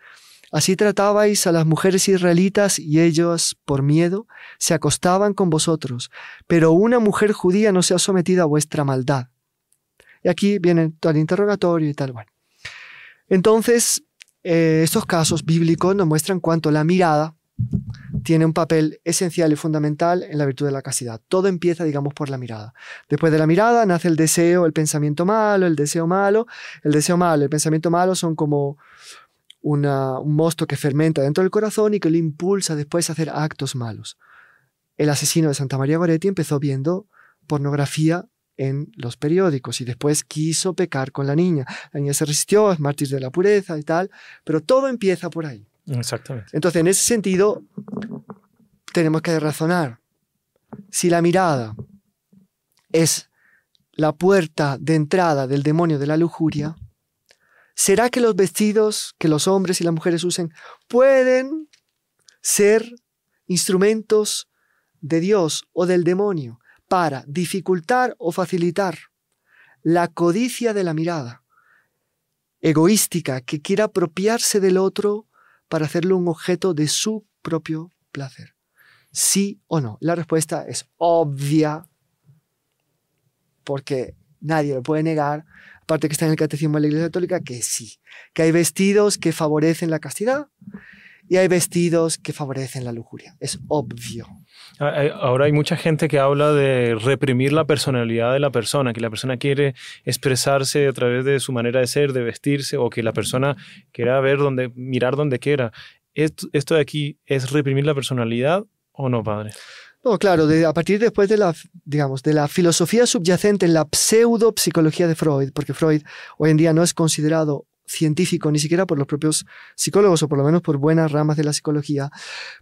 S2: Así tratabais a las mujeres israelitas y ellos, por miedo, se acostaban con vosotros, pero una mujer judía no se ha sometido a vuestra maldad. Y aquí viene todo el interrogatorio y tal. Bueno. Entonces, eh, estos casos bíblicos nos muestran cuánto la mirada tiene un papel esencial y fundamental en la virtud de la castidad. Todo empieza, digamos, por la mirada. Después de la mirada nace el deseo, el pensamiento malo, el deseo malo. El deseo malo, el pensamiento malo son como un mosto que fermenta dentro del corazón y que lo impulsa después a hacer actos malos. El asesino de Santa María Goretti empezó viendo pornografía en los periódicos y después quiso pecar con la niña. La niña se resistió, es mártir de la pureza y tal, pero todo empieza por ahí.
S1: Exactamente.
S2: Entonces, en ese sentido, tenemos que razonar. Si la mirada es la puerta de entrada del demonio de la lujuria, ¿será que los vestidos que los hombres y las mujeres usen pueden ser instrumentos de Dios o del demonio para dificultar o facilitar la codicia de la mirada egoística que quiera apropiarse del otro para hacerlo un objeto de su propio placer? ¿Sí o no? La respuesta es obvia, porque nadie lo puede negar, aparte que está en el Catecismo de la Iglesia Católica, que sí, que hay vestidos que favorecen la castidad y hay vestidos que favorecen la lujuria. Es obvio.
S1: Ahora hay mucha gente que habla de reprimir la personalidad de la persona, que la persona quiere expresarse a través de su manera de ser, de vestirse, o que la persona quiera ver donde, mirar donde quiera. ¿Esto de aquí es reprimir la personalidad o no, padre?
S2: No, claro, a partir después de la, digamos, de la filosofía subyacente en la pseudo psicología de Freud, porque Freud hoy en día no es considerado científico, ni siquiera por los propios psicólogos, o por lo menos por buenas ramas de la psicología,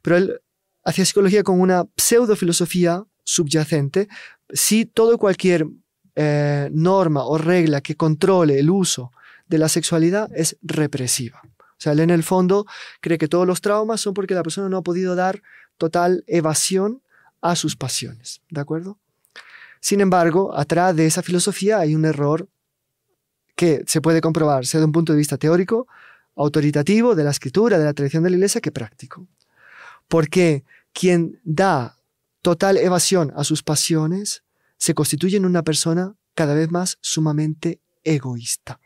S2: pero él hacía psicología con una pseudofilosofía subyacente. Si todo cualquier eh, norma o regla que controle el uso de la sexualidad es represiva. O sea, él en el fondo cree que todos los traumas son porque la persona no ha podido dar total evasión a sus pasiones. ¿De acuerdo? Sin embargo, atrás de esa filosofía hay un error que se puede comprobar, sea de un punto de vista teórico, autoritativo, de la escritura, de la tradición de la iglesia, que práctico. Porque quien da total evasión a sus pasiones se constituye en una persona cada vez más sumamente egoísta,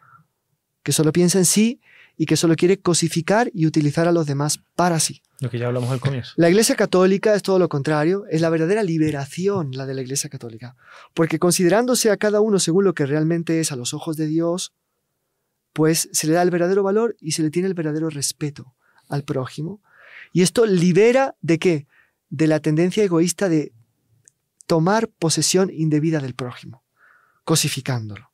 S2: que solo piensa en sí y que solo quiere cosificar y utilizar a los demás para sí.
S1: Lo que ya hablamos al comienzo.
S2: La Iglesia Católica es todo lo contrario, es la verdadera liberación la de la Iglesia Católica, porque considerándose a cada uno según lo que realmente es a los ojos de Dios, pues se le da el verdadero valor y se le tiene el verdadero respeto al prójimo. Y esto libera de qué? De la tendencia egoísta de tomar posesión indebida del prójimo, cosificándolo.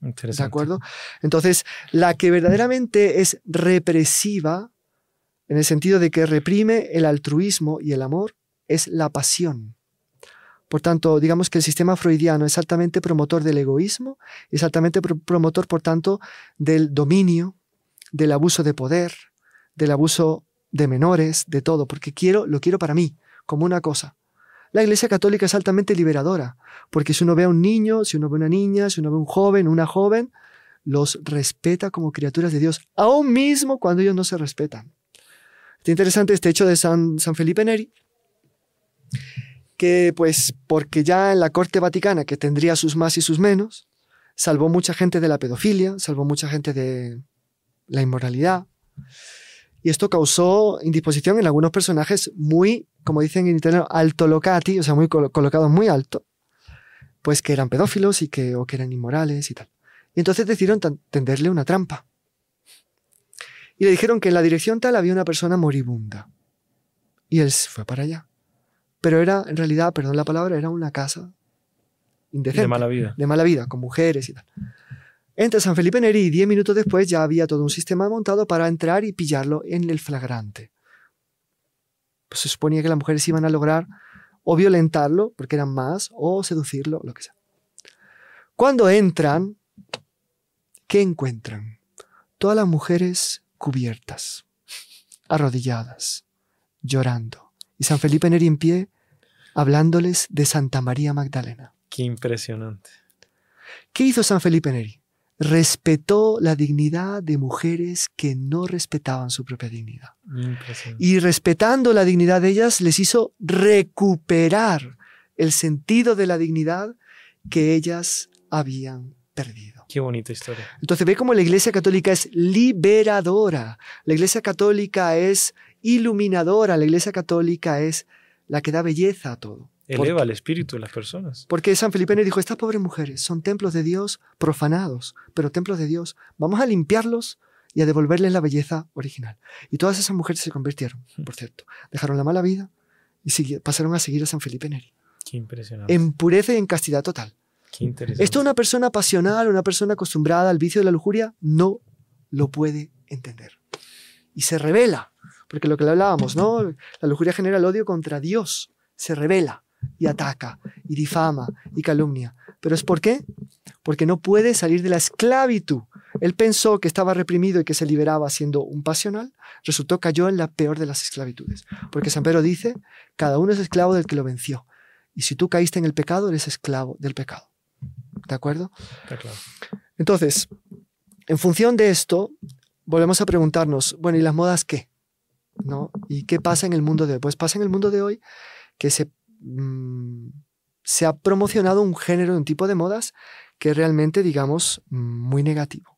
S2: ¿De acuerdo? Entonces, la que verdaderamente es represiva, en el sentido de que reprime el altruismo y el amor, es la pasión. Por tanto, digamos que el sistema freudiano es altamente promotor del egoísmo, es altamente promotor, por tanto, del dominio, del abuso de poder, del abuso de menores, de todo, porque quiero, lo quiero para mí, como una cosa. La Iglesia Católica es altamente liberadora, porque si uno ve a un niño, si uno ve a una niña, si uno ve a un joven, una joven, los respeta como criaturas de Dios, aún mismo cuando ellos no se respetan. Está interesante este hecho de San, San Felipe Neri, que pues porque ya en la corte vaticana, que tendría sus más y sus menos, salvó mucha gente de la pedofilia, salvó mucha gente de la inmoralidad. Y esto causó indisposición en algunos personajes muy, como dicen en italiano, alto locati, o sea, muy colocados muy alto, pues que eran pedófilos y que, o que eran inmorales y tal. Y entonces decidieron tenderle una trampa. Y le dijeron que en la dirección tal había una persona moribunda. Y él fue para allá. Pero era, en realidad, perdón la palabra, era una casa indecente.
S1: De mala vida.
S2: De mala vida, con mujeres y tal. Entra San Felipe Neri y diez minutos después ya había todo un sistema montado para entrar y pillarlo en el flagrante. Pues se suponía que las mujeres iban a lograr o violentarlo, porque eran más, o seducirlo, lo que sea. Cuando entran, ¿qué encuentran? Todas las mujeres cubiertas, arrodilladas, llorando. Y San Felipe Neri en pie, hablándoles de Santa María Magdalena.
S1: Qué impresionante.
S2: ¿Qué hizo San Felipe Neri? Respetó la dignidad de mujeres que no respetaban su propia dignidad. Y respetando la dignidad de ellas, les hizo recuperar el sentido de la dignidad que ellas habían perdido.
S1: Qué bonita historia.
S2: Entonces ve cómo la Iglesia Católica es liberadora, la Iglesia Católica es iluminadora, la Iglesia Católica es la que da belleza a todo.
S1: Eleva el espíritu de las personas.
S2: Porque San Felipe dijo, estas pobres mujeres son templos de Dios profanados, pero templos de Dios. Vamos a limpiarlos y a devolverles la belleza original. Y todas esas mujeres se convirtieron, por cierto. Dejaron la mala vida y pasaron a seguir a San Felipe Neri.
S1: Qué impresionante.
S2: En pureza y en castidad total.
S1: Qué interesante.
S2: Esto una persona pasional, una persona acostumbrada al vicio de la lujuria, no lo puede entender. Y se revela, porque lo que le hablábamos, ¿no? La lujuria genera el odio contra Dios, se revela y ataca y difama y calumnia. ¿Pero es por qué? Porque no puede salir de la esclavitud. Él pensó que estaba reprimido y que se liberaba siendo un pasional, resultó cayó en la peor de las esclavitudes. Porque San Pedro dice, cada uno es esclavo del que lo venció. Y si tú caíste en el pecado, eres esclavo del pecado. ¿De acuerdo? Entonces, en función de esto, volvemos a preguntarnos, bueno, ¿y las modas qué? ¿No? ¿Y qué pasa en el mundo de hoy? Pues pasa en el mundo de hoy que se Mm, se ha promocionado un género, un tipo de modas que realmente, digamos, muy negativo,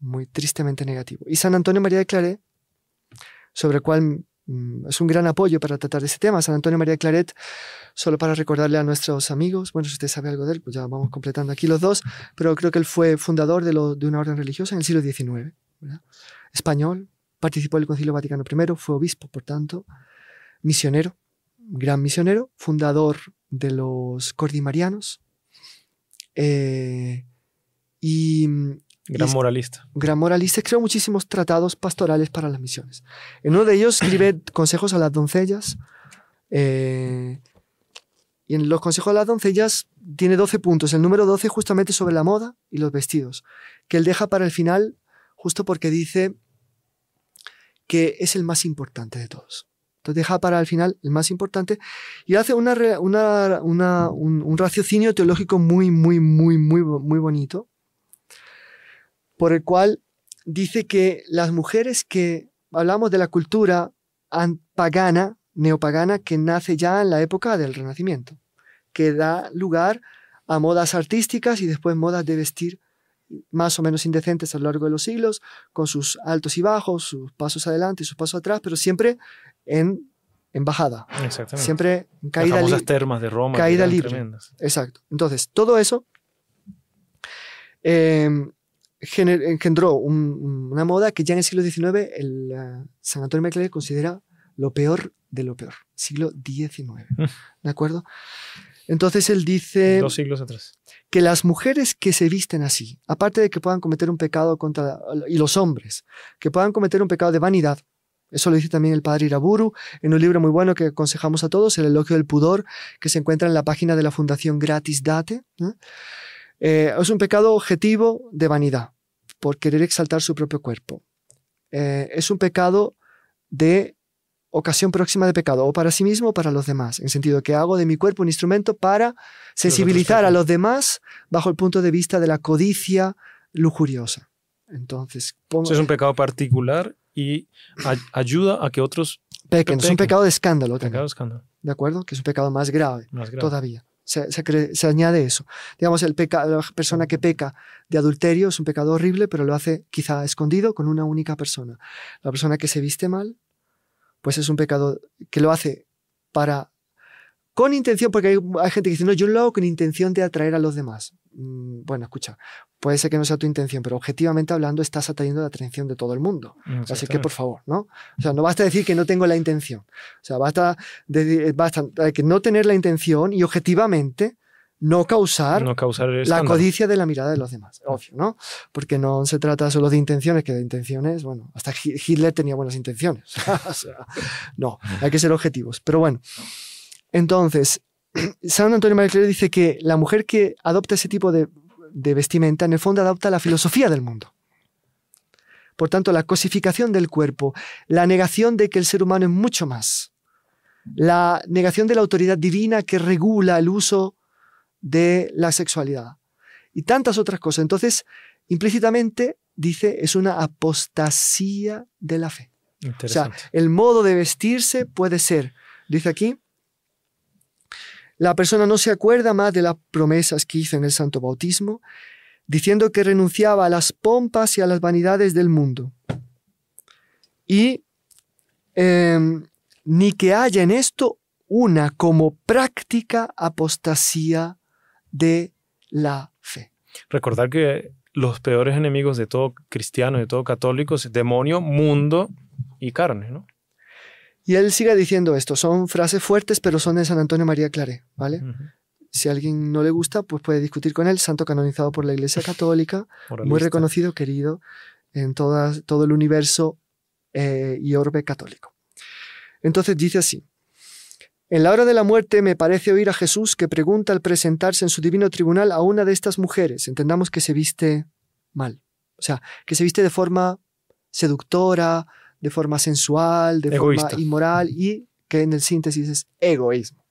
S2: muy tristemente negativo. Y San Antonio María de Claret, sobre el cual mm, es un gran apoyo para tratar de ese tema, San Antonio María de Claret, solo para recordarle a nuestros amigos, bueno, si usted sabe algo de él, pues ya vamos completando aquí los dos, pero creo que él fue fundador de, de una orden religiosa en el siglo XIX, español, participó en el Concilio Vaticano I, fue obispo, por tanto, misionero, gran misionero, fundador de los cordimarianos. Eh, y
S1: Gran moralista.
S2: Gran moralista, escribió muchísimos tratados pastorales para las misiones. En uno de ellos escribe consejos a las doncellas. eh, y en los consejos a las doncellas tiene 12 puntos. El número 12 justamente sobre la moda y los vestidos, que él deja para el final justo porque dice que es el más importante de todos. Entonces deja para el final el más importante y hace una, un, un raciocinio teológico muy, muy, muy, muy, muy bonito, por el cual dice que las mujeres que hablamos de la cultura an- pagana, neopagana, que nace ya en la época del Renacimiento, que da lugar a modas artísticas y después modas de vestir más o menos indecentes a lo largo de los siglos, con sus altos y bajos, sus pasos adelante y sus pasos atrás, pero siempre en, en bajada,
S1: Exactamente.
S2: siempre en
S1: Las
S2: caída libre.
S1: termas de Roma.
S2: caída libre.
S1: tremendas.
S2: Exacto. Entonces, todo eso eh, engendró un- un- una moda que ya en el siglo XIX el, eh, San Antonio Macleay considera lo peor de lo peor. Siglo XIX.
S1: Mm.
S2: ¿De acuerdo? Entonces él dice
S1: Dos siglos atrás.
S2: que las mujeres que se visten así, aparte de que puedan cometer un pecado contra, y los hombres, que puedan cometer un pecado de vanidad, eso lo dice también el padre Iraburu en un libro muy bueno que aconsejamos a todos, El elogio del pudor, que se encuentra en la página de la Fundación Gratis Date. ¿eh? Eh, es un pecado objetivo de vanidad, por querer exaltar su propio cuerpo. Eh, es un pecado de ocasión próxima de pecado, o para sí mismo o para los demás, en sentido que hago de mi cuerpo un instrumento para sensibilizar a los demás bajo el punto de vista de la codicia lujuriosa. Entonces, pongo-
S1: Eso es un pecado particular y ay- ayuda a que otros
S2: pequen, es un pecado de escándalo también,
S1: pecados escándalo
S2: ¿de acuerdo? Que es un pecado más grave
S1: más
S2: todavía. Se, se se añade eso. Digamos, el peca, la persona que peca de adulterio es un pecado horrible, pero lo hace quizá escondido con una única persona. La persona que se viste mal, pues es un pecado que lo hace para con intención, porque hay, hay gente que dice, no, yo lo hago con intención de atraer a los demás. Mm, Bueno, escucha, puede ser que no sea tu intención, pero objetivamente hablando estás atrayendo la atención de todo el mundo. Así que, por favor, ¿no? O sea, no basta decir que no tengo la intención. O sea, basta, de- basta que no tener la intención y objetivamente no causar
S1: no causar el
S2: la codicia de la mirada de los demás. Obvio, ¿no? Porque no se trata solo de intenciones, que de intenciones, bueno, hasta Hi- Hitler tenía buenas intenciones. o sea, no, hay que ser objetivos. Pero bueno, entonces, San Antonio María Claret dice que la mujer que adopta ese tipo de, de vestimenta, en el fondo adopta la filosofía del mundo. Por tanto, la cosificación del cuerpo, la negación de que el ser humano es mucho más, la negación de la autoridad divina que regula el uso de la sexualidad y tantas otras cosas. Entonces, implícitamente, dice, es una apostasía de la fe. O sea, el modo de vestirse puede ser, dice aquí, la persona no se acuerda más de las promesas que hizo en el santo bautismo, diciendo que renunciaba a las pompas y a las vanidades del mundo. Y em, ni que haya en esto una como práctica apostasía de la fe.
S1: Recordar que los peores enemigos de todo cristiano, de todo católico, es demonio, mundo y carne, ¿no?
S2: Y él sigue diciendo esto, son frases fuertes, pero son de San Antonio María Claret, ¿vale? Si a alguien no le gusta, pues puede discutir con él, santo canonizado por la Iglesia Católica, muy reconocido, querido en todo el universo eh, y orbe católico. Entonces dice así, en la hora de la muerte me parece oír a Jesús que pregunta al presentarse en su divino tribunal a una de estas mujeres, entendamos que se viste mal, o sea, que se viste de forma seductora, de forma sensual, de
S1: Egoísta.
S2: forma inmoral y que en el síntesis es egoísmo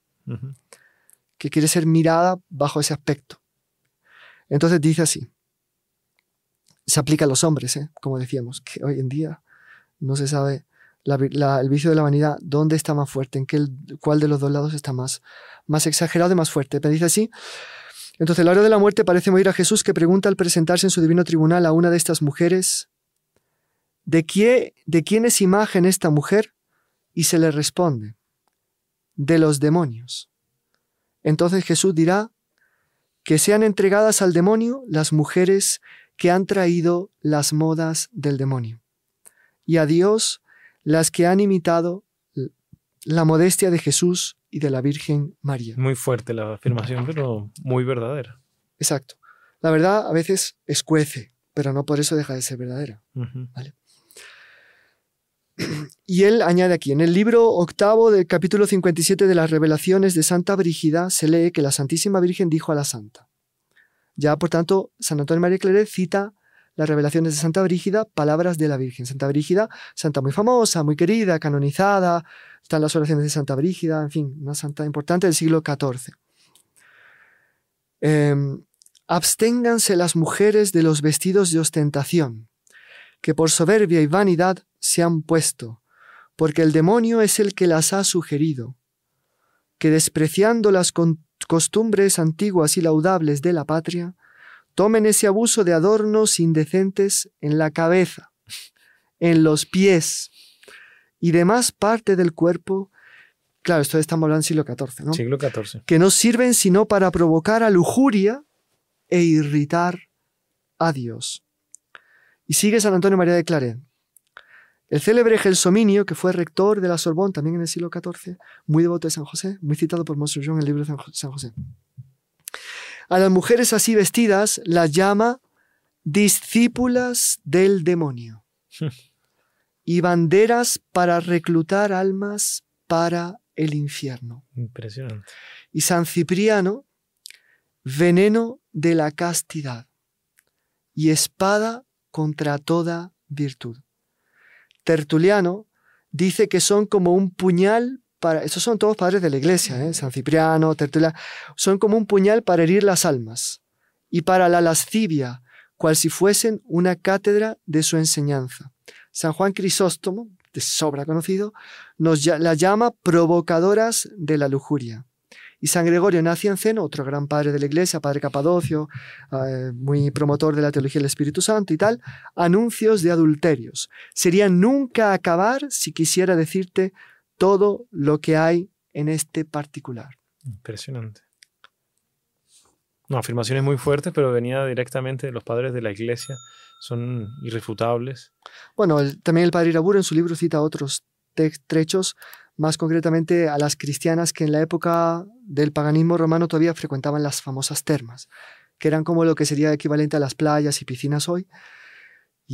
S2: que quiere ser mirada bajo ese aspecto. Entonces dice así. Se aplica a los hombres, ¿eh? como decíamos, que hoy en día no se sabe la la- el vicio de la vanidad, dónde está más fuerte, en qué, cuál de los dos lados está más, más exagerado y más fuerte. Pero dice así. Entonces, la hora de la muerte parece oír a Jesús que pregunta al presentarse en su divino tribunal a una de estas mujeres, ¿de, qué, ¿de quién es imagen esta mujer? Y se le responde, de los demonios. Entonces Jesús dirá que sean entregadas al demonio las mujeres que han traído las modas del demonio, y a Dios las que han imitado la modestia de Jesús y de la Virgen María.
S1: Muy fuerte la afirmación, pero muy verdadera.
S2: Exacto. La verdad a veces escuece, pero no por eso deja de ser verdadera.
S1: Ujú.
S2: Y él añade aquí, en el libro octavo del capítulo 57 de las revelaciones de Santa Brígida se lee que la Santísima Virgen dijo a la Santa. Ya, por tanto, San Antonio María Claret cita las revelaciones de Santa Brígida, palabras de la Virgen. Santa Brígida, santa muy famosa, muy querida, canonizada, están las oraciones de Santa Brígida, en fin, una santa importante del siglo XIV. Em, absténganse las mujeres de los vestidos de ostentación, que por soberbia y vanidad se han puesto, porque el demonio es el que las ha sugerido, que despreciando las costumbres antiguas y laudables de la patria, tomen ese abuso de adornos indecentes en la cabeza, en los pies y demás parte del cuerpo. Claro, esto estamos hablando del siglo XIV, ¿no?
S1: Siglo XIV.
S2: que no sirven sino para provocar a lujuria e irritar a Dios. Y sigue San Antonio María de Claret. El célebre Gelsominio, que fue rector de la Sorbonne también en el siglo XIV, muy devoto de San José, muy citado por Monseñor en el libro de San José. A las mujeres así vestidas las llama discípulas del demonio y banderas para reclutar almas para el infierno
S1: Impresionante.
S2: y San Cipriano, veneno de la castidad y espada contra toda virtud. Tertuliano dice que son como un puñal para, estos son todos padres de la iglesia, ¿eh? San Cipriano, Tertuliano, son como un puñal para herir las almas y para la lascivia, cual si fuesen una cátedra de su enseñanza. San Juan Crisóstomo, de sobra conocido, nos la llama provocadoras de la lujuria. Y San Gregorio Nacianceno, otro gran padre de la iglesia, padre Capadocio, eh, muy promotor de la teología del Espíritu Santo y tal, anuncios de adulterios. Sería nunca acabar si quisiera decirte todo lo que hay en este particular.
S1: Impresionante. No, afirmaciones muy fuertes, pero venía directamente de los padres de la iglesia. Son irrefutables.
S2: Bueno, el- también el padre Iraburo en su libro cita otros trechos, más concretamente a las cristianas que en la época del paganismo romano todavía frecuentaban las famosas termas, que eran como lo que sería equivalente a las playas y piscinas hoy.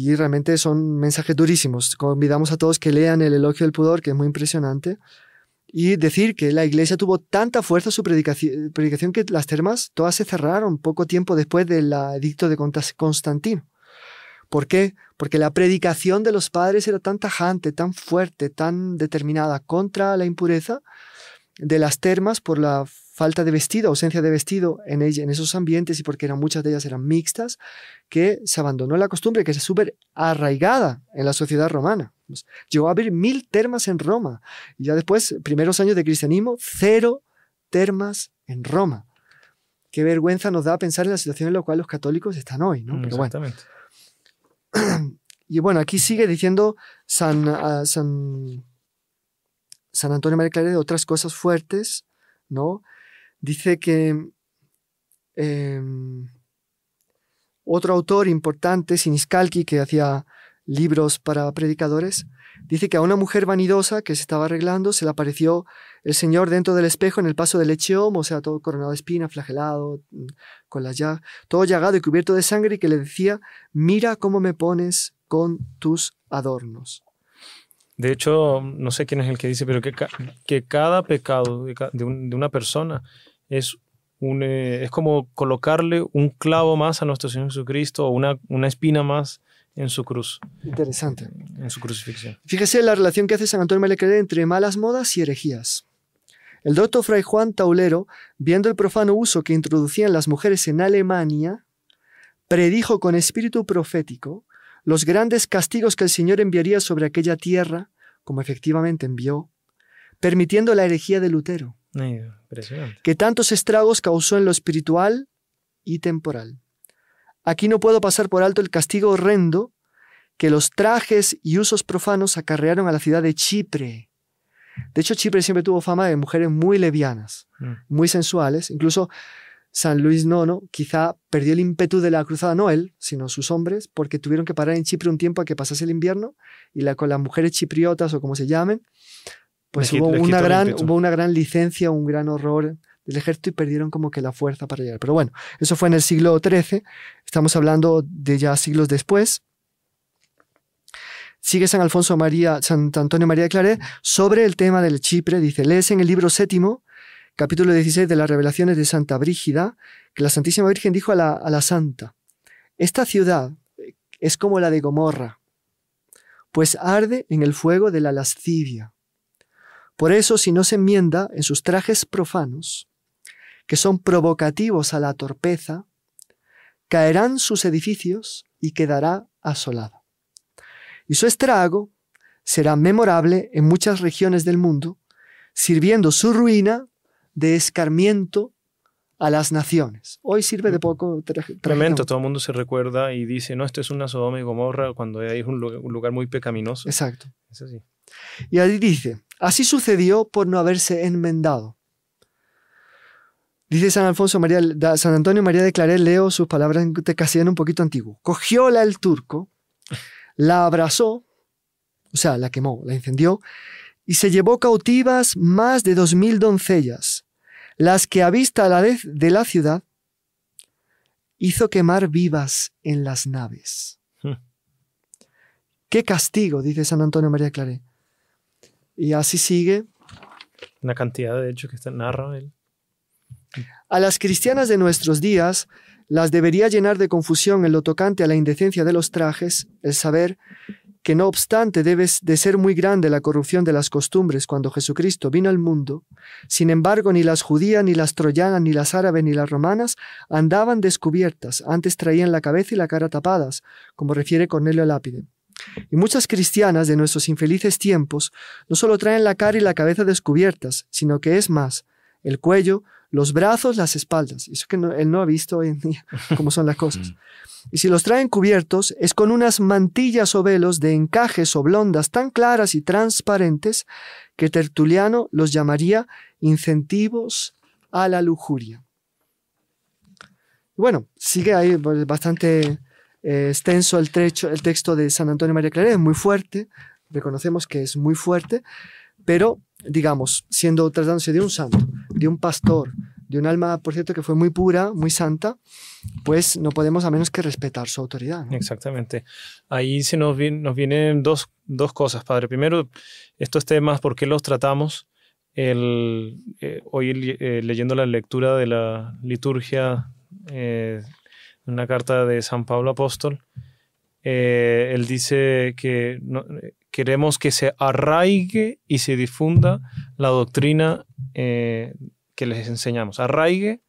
S2: Y realmente son mensajes durísimos. Convidamos a todos que lean el Elogio del Pudor, que es muy impresionante. Y decir que la iglesia tuvo tanta fuerza su predicaci- predicación que las termas todas se cerraron poco tiempo después del edicto de Constantino. ¿Por qué? Porque la predicación de los padres era tan tajante, tan fuerte, tan determinada contra la impureza de las termas por la falta de vestido, ausencia de vestido en, ella- en esos ambientes y porque eran, muchas de ellas eran mixtas, que se abandonó la costumbre que es súper arraigada en la sociedad romana. Pues, Llegó a haber mil termas en Roma y ya después, primeros años de cristianismo, cero termas en Roma. Qué vergüenza nos da pensar en la situación en la cual los católicos están hoy, ¿no? Pero bueno.
S1: Exactamente.
S2: Y bueno, aquí sigue diciendo San, ah, San, San Antonio María Claret otras cosas fuertes, ¿no? Dice que em, otro autor importante, Siniscalchi, que hacía libros para predicadores, dice que a una mujer vanidosa que se estaba arreglando se le apareció el Señor dentro del espejo en el paso del Echeom, o sea, todo coronado de espinas, flagelado, mm, con las llagas, todo llagado y cubierto de sangre, y que le decía, mira cómo me pones con tus adornos.
S1: De hecho, no sé quién es el que dice, pero que, ca- que cada pecado de, ca- de un- de una persona es, un, eh, es como colocarle un clavo más a nuestro Señor Jesucristo o una, una espina más en su cruz,
S2: Interesante.
S1: en su crucifixión.
S2: Fíjese la relación que hace San Antonio Claret entre malas modas y herejías. El doctor Fray Juan Taulero, viendo el profano uso que introducían las mujeres en Alemania, predijo con espíritu profético los grandes castigos que el Señor enviaría sobre aquella tierra, como efectivamente envió, permitiendo la herejía de Lutero,
S1: Ay,
S2: que tantos estragos causó en lo espiritual y temporal. Aquí no puedo pasar por alto el castigo horrendo que los trajes y usos profanos acarrearon a la ciudad de Chipre. De hecho, Chipre siempre tuvo fama de mujeres muy levianas,
S1: Mm.
S2: muy sensuales. Incluso San Luis IX quizá perdió el ímpetu de la cruzada, no él, sino sus hombres, porque tuvieron que parar en Chipre un tiempo a que pasase el invierno y la, con las mujeres chipriotas o como se llamen, pues hubo una, gran, hubo una gran licencia, un gran horror del ejército y perdieron como que la fuerza para llegar. Pero bueno, eso fue en el siglo XIII, estamos hablando de ya siglos después. Sigue San Alfonso María, San Antonio María de Claret sobre el tema del Chipre, dice, lees en el libro séptimo, capítulo 16 de las revelaciones de Santa Brígida, que la Santísima Virgen dijo a la, a la Santa, esta ciudad es como la de Gomorra, pues arde en el fuego de la lascivia. Por eso, si no se enmienda en sus trajes profanos, que son provocativos a la torpeza, caerán sus edificios y quedará asolado. Y su estrago será memorable en muchas regiones del mundo, sirviendo su ruina de escarmiento a las naciones. Hoy sirve de poco.
S1: Tremendo, todo el mundo se recuerda y dice, no, esto es una Sodoma y Gomorra cuando hay un lugar, muy pecaminoso.
S2: Exacto. Y ahí dice, así sucedió por no haberse enmendado. Dice San Alfonso María, San Antonio María de Claret, leo sus palabras en castellano un poquito antiguo. Cogióla el turco, la abrazó, o sea, la quemó, la incendió, y se llevó cautivas más de dos mil doncellas, las que a vista a la vez de la ciudad hizo quemar vivas en las naves. Hmm. Qué castigo, dice San Antonio María Claret. Y así sigue.
S1: Una cantidad de hechos que narra él.
S2: A las cristianas de nuestros días las debería llenar de confusión en lo tocante a la indecencia de los trajes el saber que no obstante debe de ser muy grande la corrupción de las costumbres cuando Jesucristo vino al mundo, sin embargo ni las judías, ni las troyanas, ni las árabes, ni las romanas andaban descubiertas, antes traían la cabeza y la cara tapadas, como refiere Cornelio Lápide. Y muchas cristianas de nuestros infelices tiempos no solo traen la cara y la cabeza descubiertas, sino que es más, el cuello, los brazos, las espaldas. Eso que él no ha visto hoy en día cómo son las cosas. Y si los traen cubiertos, es con unas mantillas o velos de encajes o blondas tan claras y transparentes que Tertuliano los llamaría incentivos a la lujuria. Bueno, sigue ahí pues, bastante eh, extenso el, trecho, el texto de San Antonio María Claret, es muy fuerte, reconocemos que es muy fuerte, pero digamos, siendo tratándose de un santo, de un pastor, de un alma, por cierto, que fue muy pura, muy santa, pues no podemos a menos que respetar su autoridad.
S1: Exactamente. Ahí se nos, nos vienen dos, dos, cosas, Padre. Primero, estos temas, ¿por qué los tratamos? El, eh, hoy eh, leyendo la lectura de la liturgia, eh, una carta de San Pablo Apóstol, él dice que queremos que se arraigue y se difunda la doctrina que les enseñamos. Arraigue,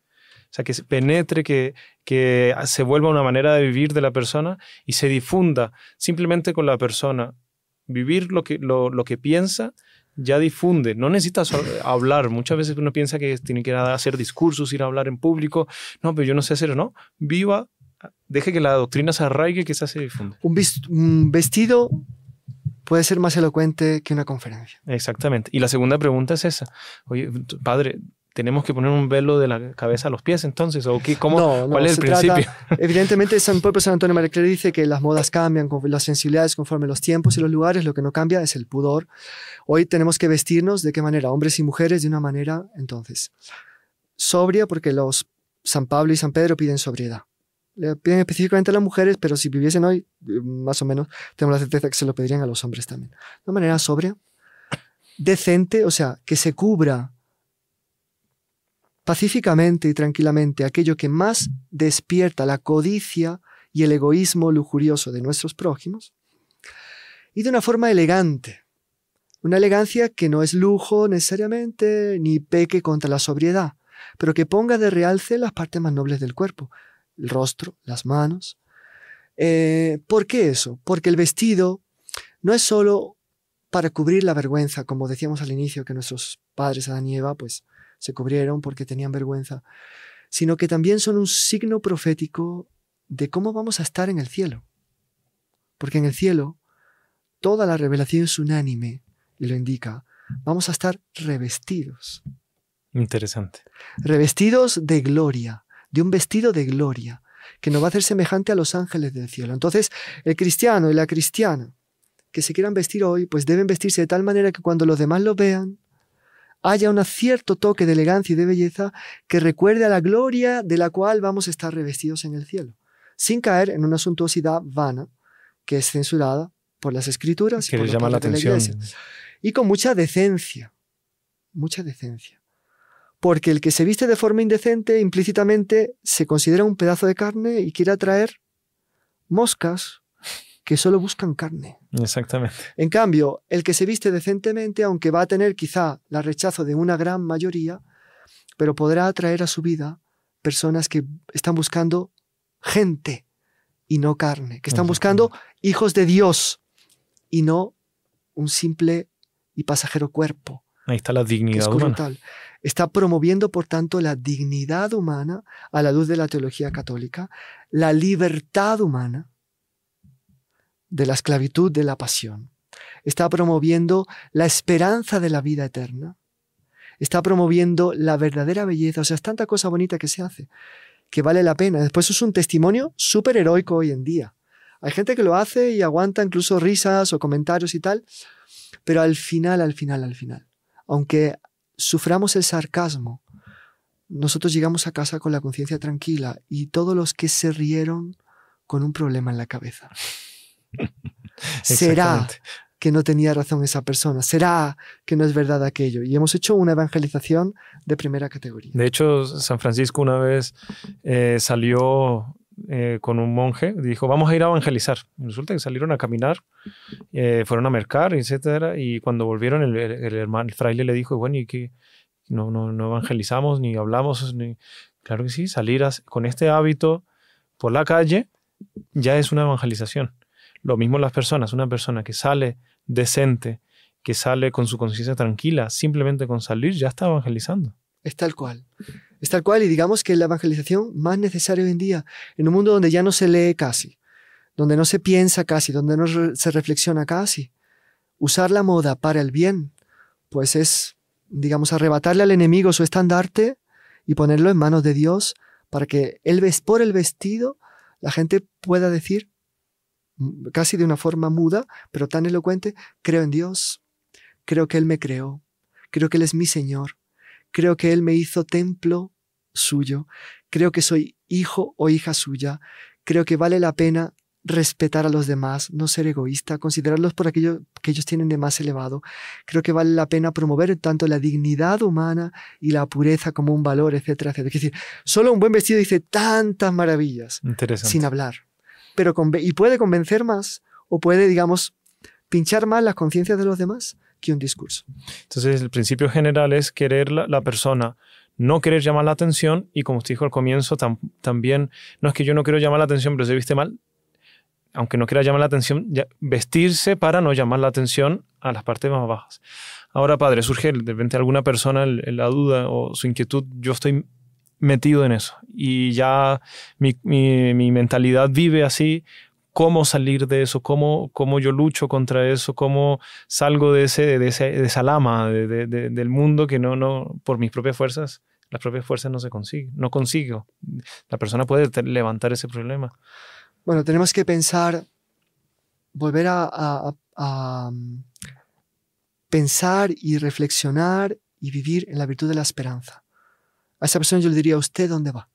S1: o sea, que se penetre, que, que se vuelva una manera de vivir de la persona y se difunda simplemente con la persona. Vivir lo que, lo, lo que piensa ya difunde. No necesitas hablar. Muchas veces uno piensa que tiene que ir a hacer discursos, ir a hablar en público. No, pero yo no sé hacer, ¿no? Viva, deje que la doctrina se arraigue, que se difunde.
S2: Un vestido puede ser más elocuente que una conferencia.
S1: Exactamente. Y la segunda pregunta es esa. Oye, padre, tenemos que poner un velo de la cabeza a los pies entonces o qué, cómo, cuál es el principio
S2: evidentemente San propio San Antonio María dice que las modas cambian con las sensibilidades conforme los tiempos y los lugares lo que no cambia es el pudor. Hoy tenemos que vestirnos de qué manera hombres y mujeres de una manera entonces sobria porque los San Pablo y San Pedro piden sobriedad. Le piden específicamente a las mujeres, pero si viviesen hoy, más o menos, tenemos la certeza que se lo pedirían a los hombres también. De una manera sobria, decente, o sea, que se cubra pacíficamente y tranquilamente aquello que más despierta la codicia y el egoísmo lujurioso de nuestros prójimos, y de una forma elegante, una elegancia que no es lujo necesariamente, ni peque contra la sobriedad, pero que ponga de realce las partes más nobles del cuerpo, el rostro, las manos. Eh, ¿Por qué eso? Porque el vestido no es solo para cubrir la vergüenza, como decíamos al inicio, que nuestros padres Adán y Eva, pues se cubrieron porque tenían vergüenza, sino que también son un signo profético de cómo vamos a estar en el cielo. Porque en el cielo toda la revelación es unánime y lo indica. Vamos a estar revestidos.
S1: Interesante.
S2: Revestidos de gloria, de un vestido de gloria, que nos va a hacer semejante a los ángeles del cielo. Entonces, el cristiano y la cristiana que se quieran vestir hoy, pues deben vestirse de tal manera que cuando los demás lo vean, haya un cierto toque de elegancia y de belleza que recuerde a la gloria de la cual vamos a estar revestidos en el cielo, sin caer en una suntuosidad vana que es censurada por las escrituras
S1: que
S2: y por
S1: les llama la
S2: padres de la
S1: atención.
S2: iglesia. Y con mucha decencia, mucha decencia. Porque el que se viste de forma indecente implícitamente se considera un pedazo de carne y quiere atraer moscas que solo buscan carne.
S1: Exactamente.
S2: En cambio, el que se viste decentemente, aunque va a tener quizá la rechazo de una gran mayoría, pero podrá atraer a su vida personas que están buscando gente y no carne, que están buscando hijos de Dios y no un simple y pasajero cuerpo,
S1: Ahí está la
S2: es
S1: dignidad humana.
S2: Está promoviendo, por tanto, la dignidad humana a la luz de la teología católica, la libertad humana de la esclavitud de la pasión. Está promoviendo la esperanza de la vida eterna. Está promoviendo la verdadera belleza. O sea, es tanta cosa bonita que se hace que vale la pena. Después es un testimonio súper heroico hoy en día. Hay gente que lo hace y aguanta incluso risas o comentarios y tal, pero al final, al final, al final, aunque suframos el sarcasmo, nosotros llegamos a casa con la conciencia tranquila y todos los que se rieron con un problema en la cabeza. Será que no tenía razón esa persona, será que no es verdad aquello. Y hemos hecho una evangelización de primera categoría.
S1: De hecho, San Francisco una vez eh, salió eh, con un monje, dijo, vamos a ir a evangelizar. Y resulta que salieron a caminar, eh, fueron a mercar, etcétera, y cuando volvieron el, el- el hermano, el fraile le dijo, bueno, ¿y qué? No, no, no evangelizamos, ni hablamos, ni... Claro que sí, salir con este hábito por la calle ya es una evangelización. Lo mismo las personas, una persona que sale decente, que sale con su conciencia tranquila, simplemente con salir ya está evangelizando.
S2: Es tal cual. Es tal cual y digamos que la evangelización más necesaria hoy en día, en un mundo donde ya no se lee casi, donde no se piensa casi, donde no se reflexiona casi. Usar la moda para el bien, pues es, digamos, arrebatarle al enemigo su estandarte y ponerlo en manos de Dios para que él por el vestido la gente pueda decir casi de una forma muda, pero tan elocuente, creo en Dios, creo que Él me creó, creo que Él es mi Señor, creo que Él me hizo templo suyo, creo que soy hijo o hija suya, creo que vale la pena respetar a los demás, no ser egoísta, considerarlos por aquello que ellos tienen de más elevado. Creo que vale la pena promover tanto la dignidad humana y la pureza como un valor, etcétera, etcétera. Es decir, solo un buen vestido dice tantas maravillas sin hablar, pero y puede convencer más o puede, digamos, pinchar más las conciencias de los demás que un discurso.
S1: Entonces, el principio general es querer la, persona, no querer llamar la atención y como usted dijo al comienzo, tam- también, no es que yo no quiero llamar la atención, pero se viste mal, aunque no quiera llamar la atención, vestirse para no llamar la atención a las partes más bajas. Ahora, padre, surge de repente alguna persona la duda o su inquietud, yo estoy metido en eso y ya mi, mi- mentalidad vive así. ¿Cómo salir de eso? ¿Cómo, cómo yo lucho contra eso? ¿Cómo salgo de, ese, de, ese- de esa lama de- de- de- del mundo que no, no, por mis propias fuerzas, las propias fuerzas no se consigue, no consigo. La persona puede levantar ese problema.
S2: Bueno, tenemos que pensar, volver a, a- mm, pensar y reflexionar y vivir en la virtud de la esperanza. A esa persona yo le diría, ¿usted dónde va?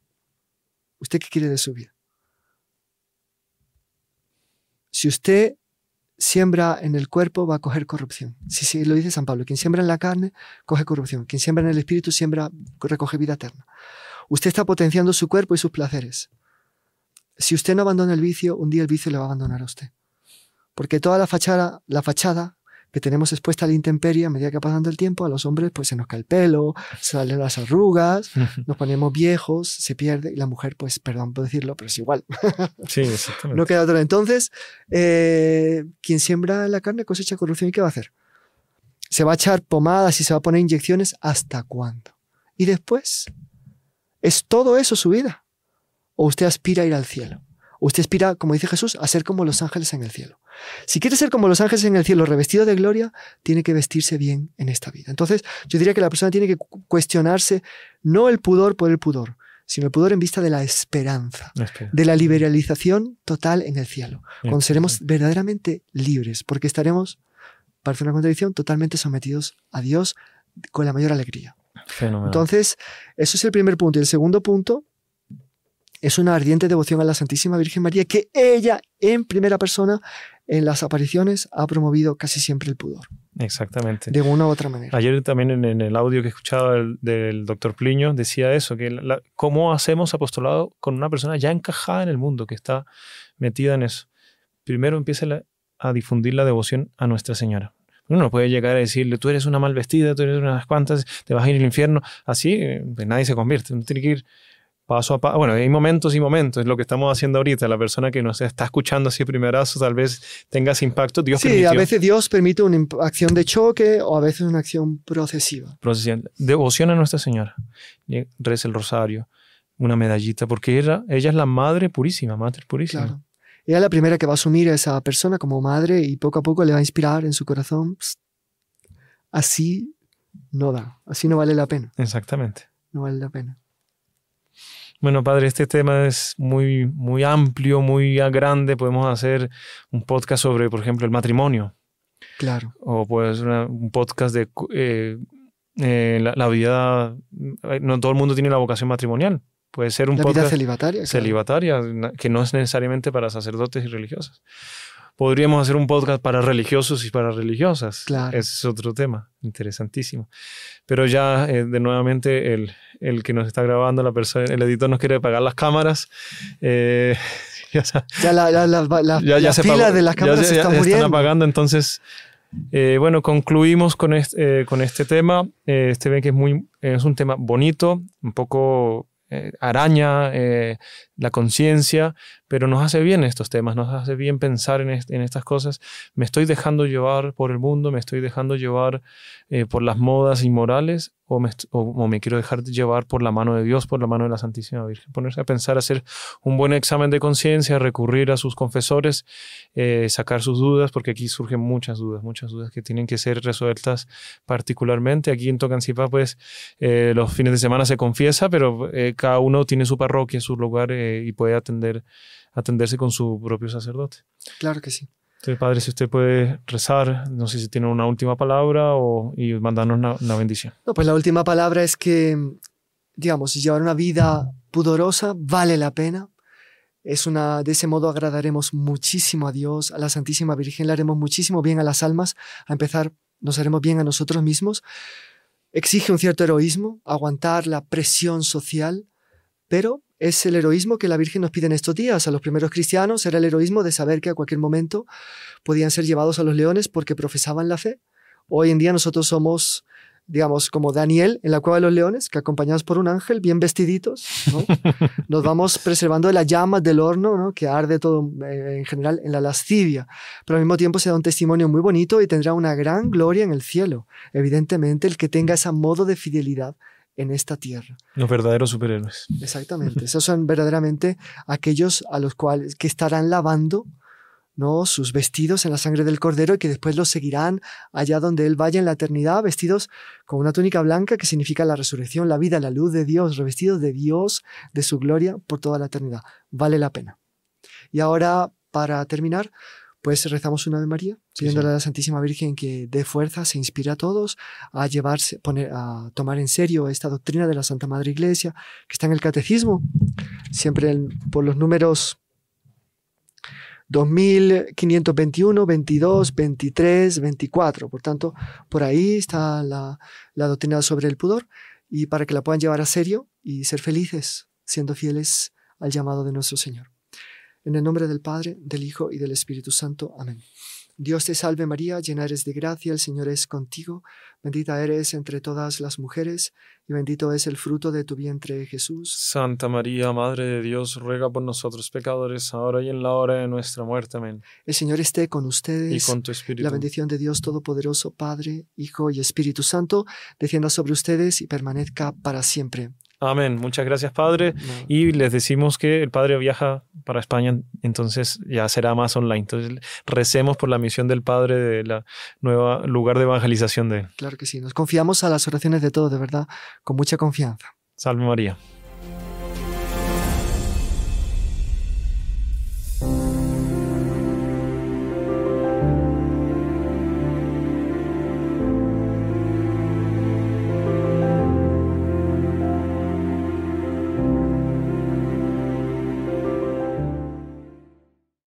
S2: ¿Usted qué quiere de su vida? Si usted siembra en el cuerpo, va a coger corrupción. Sí, sí, lo dice San Pablo. Quien siembra en la carne, coge corrupción. Quien siembra en el espíritu, siembra, recoge vida eterna. Usted está potenciando su cuerpo y sus placeres. Si usted no abandona el vicio, un día el vicio le va a abandonar a usted. Porque toda la fachada, la fachada que tenemos expuesta a la intemperie a medida que pasando el tiempo, a los hombres pues se nos cae el pelo, salen las arrugas, nos ponemos viejos, se pierde, y la mujer, pues, perdón por decirlo, pero es igual.
S1: Sí, exactamente.
S2: No queda otra. Entonces, eh, quien siembra la carne cosecha corrupción. ¿Y qué va a hacer? Se va a echar pomadas y se va a poner inyecciones. ¿Hasta cuándo? Y después, ¿es todo eso su vida? ¿O usted aspira a ir al cielo? ¿O usted aspira, como dice Jesús, a ser como los ángeles en el cielo? Si quiere ser como los ángeles en el cielo, revestido de gloria, tiene que vestirse bien en esta vida. Entonces, yo diría que la persona tiene que cu- cuestionarse no el pudor por el pudor, sino el pudor en vista de la esperanza
S1: Espera.
S2: de la liberalización total en el cielo, cuando seremos verdaderamente libres, porque estaremos, parece una contradicción, totalmente sometidos a Dios con la mayor alegría.
S1: Fenomenal.
S2: Entonces, eso es el primer punto. Y el segundo punto es una ardiente devoción a la Santísima Virgen María que ella, en primera persona, en las apariciones, ha promovido casi siempre el pudor.
S1: Exactamente.
S2: De una u otra manera.
S1: Ayer también en, en el audio que escuchaba del, del doctor Pliño decía eso, que la- cómo hacemos apostolado con una persona ya encajada en el mundo, que está metida en eso. Primero empieza la- a difundir la devoción a Nuestra Señora. Uno no puede llegar a decirle, tú eres una mal vestida, tú eres unas cuantas, te vas a ir al infierno. Así, eh, pues nadie se convierte. Uno tiene que ir paso a paso. Bueno, hay momentos y momentos, es lo que estamos haciendo ahorita. La persona que nos está escuchando así primerazo tal vez tenga ese impacto. Dios
S2: sí,
S1: permitió.
S2: a veces Dios permite una acción de choque o a veces una acción procesiva.
S1: procesión. Devoción a Nuestra Señora. Reza el rosario, una medallita, porque ella, ella es la Madre Purísima, Madre Purísima.
S2: Claro. Ella es la primera que va a asumir a esa persona como madre y poco a poco le va a inspirar en su corazón. "Psst, Así no da, así no vale la pena,
S1: Exactamente.
S2: no vale la pena.
S1: Bueno, Padre, este tema es muy, muy amplio, muy grande. Podemos hacer un podcast sobre, por ejemplo, el matrimonio.
S2: Claro,
S1: O pues una- un podcast de eh, eh, la, la vida. No todo el mundo tiene la vocación matrimonial. Puede ser un
S2: la vida
S1: podcast
S2: celibataria. claro.
S1: celibataria, na- que no es necesariamente para sacerdotes y religiosas. Podríamos hacer un podcast para religiosos y para religiosas.
S2: Claro.
S1: Ese es otro tema, interesantísimo. Pero ya, eh, de nuevamente, el, el que nos está grabando, la persona, el editor nos quiere pagar las cámaras. eh, ya,
S2: Ya la, la, la,
S1: ya- ya se
S2: de las cámaras
S1: se-
S2: está
S1: están apagando, entonces... eh, bueno, concluimos con este, eh, con este tema. Eh, este ven que es, muy, es un tema bonito, un poco eh, araña eh, la conciencia, pero nos hace bien estos temas, nos hace bien pensar en, est- en estas cosas. Me estoy dejando llevar por el mundo, me estoy dejando llevar eh, por las modas inmorales o me, quiero dejar llevar por la mano de Dios, por la mano de la Santísima Virgen. Ponerse a pensar, hacer un buen examen de conciencia, recurrir a sus confesores, eh, sacar sus dudas, porque aquí surgen muchas dudas, muchas dudas que tienen que ser resueltas particularmente. Aquí en Tocancipá, pues, eh, los fines de semana se confiesa, pero eh, cada uno tiene su parroquia, su lugar y puede atender, atenderse con su propio sacerdote.
S2: Claro que sí.
S1: Padre, si usted puede rezar, no sé si tiene una última palabra o, y mandarnos una, una bendición.
S2: No, pues la última palabra es que, digamos, llevar una vida pudorosa vale la pena. Es una, de ese modo agradaremos muchísimo a Dios, a la Santísima Virgen, le haremos muchísimo bien a las almas, a empezar, nos haremos bien a nosotros mismos. Exige un cierto heroísmo, aguantar la presión social, pero es el heroísmo que la Virgen nos pide en estos días. A los primeros cristianos era el heroísmo de saber que a cualquier momento podían ser llevados a los leones porque profesaban la fe. Hoy en día nosotros somos, digamos, como Daniel en la cueva de los leones, que acompañados por un ángel, bien vestiditos, ¿no? nos vamos preservando de las llamas del horno, ¿no? que arde todo eh, en general en la lascivia, pero al mismo tiempo se da un testimonio muy bonito y tendrá una gran gloria en el cielo. Evidentemente, el que tenga ese modo de fidelidad en esta tierra.
S1: Los verdaderos superhéroes.
S2: Exactamente. Esos son verdaderamente aquellos a los cuales que estarán lavando ¿no? sus vestidos en la sangre del cordero y que después los seguirán allá donde él vaya en la eternidad, vestidos con una túnica blanca que significa la resurrección, la vida, la luz de Dios, revestidos de Dios, de su gloria por toda la eternidad. Vale la pena. Y ahora, para terminar, pues rezamos una Ave María,
S1: Sí,
S2: pidiéndole
S1: sí.
S2: a la Santísima Virgen que dé fuerza, se inspire a todos a llevarse, poner, a tomar en serio esta doctrina de la Santa Madre Iglesia, que está en el Catecismo, siempre en- por los números 2521, 22, 23, 24. Por tanto, por ahí está la, la doctrina sobre el pudor y para que la puedan llevar a serio y ser felices, siendo fieles al llamado de nuestro Señor. En el nombre del Padre, del Hijo y del Espíritu Santo. Amén. Dios te salve María, llena eres de gracia, el Señor es contigo, bendita eres entre todas las mujeres y bendito es el fruto de tu vientre Jesús.
S1: Santa María, Madre de Dios, ruega por nosotros pecadores, ahora y en la hora de nuestra muerte. Amén.
S2: El Señor esté con
S1: Y
S2: ustedes.
S1: con tu espíritu.
S2: La bendición de Dios Todopoderoso, Padre, Hijo y Espíritu Santo, descienda sobre ustedes y permanezca para siempre.
S1: Amén. Muchas gracias, Padre.
S2: No.
S1: Y les decimos que el Padre viaja para España, entonces ya será más online. Entonces recemos por la misión del Padre de la nueva lugar de evangelización de él.
S2: Claro que sí, nos confiamos a las oraciones de todos, de verdad, con mucha confianza.
S1: Salve María.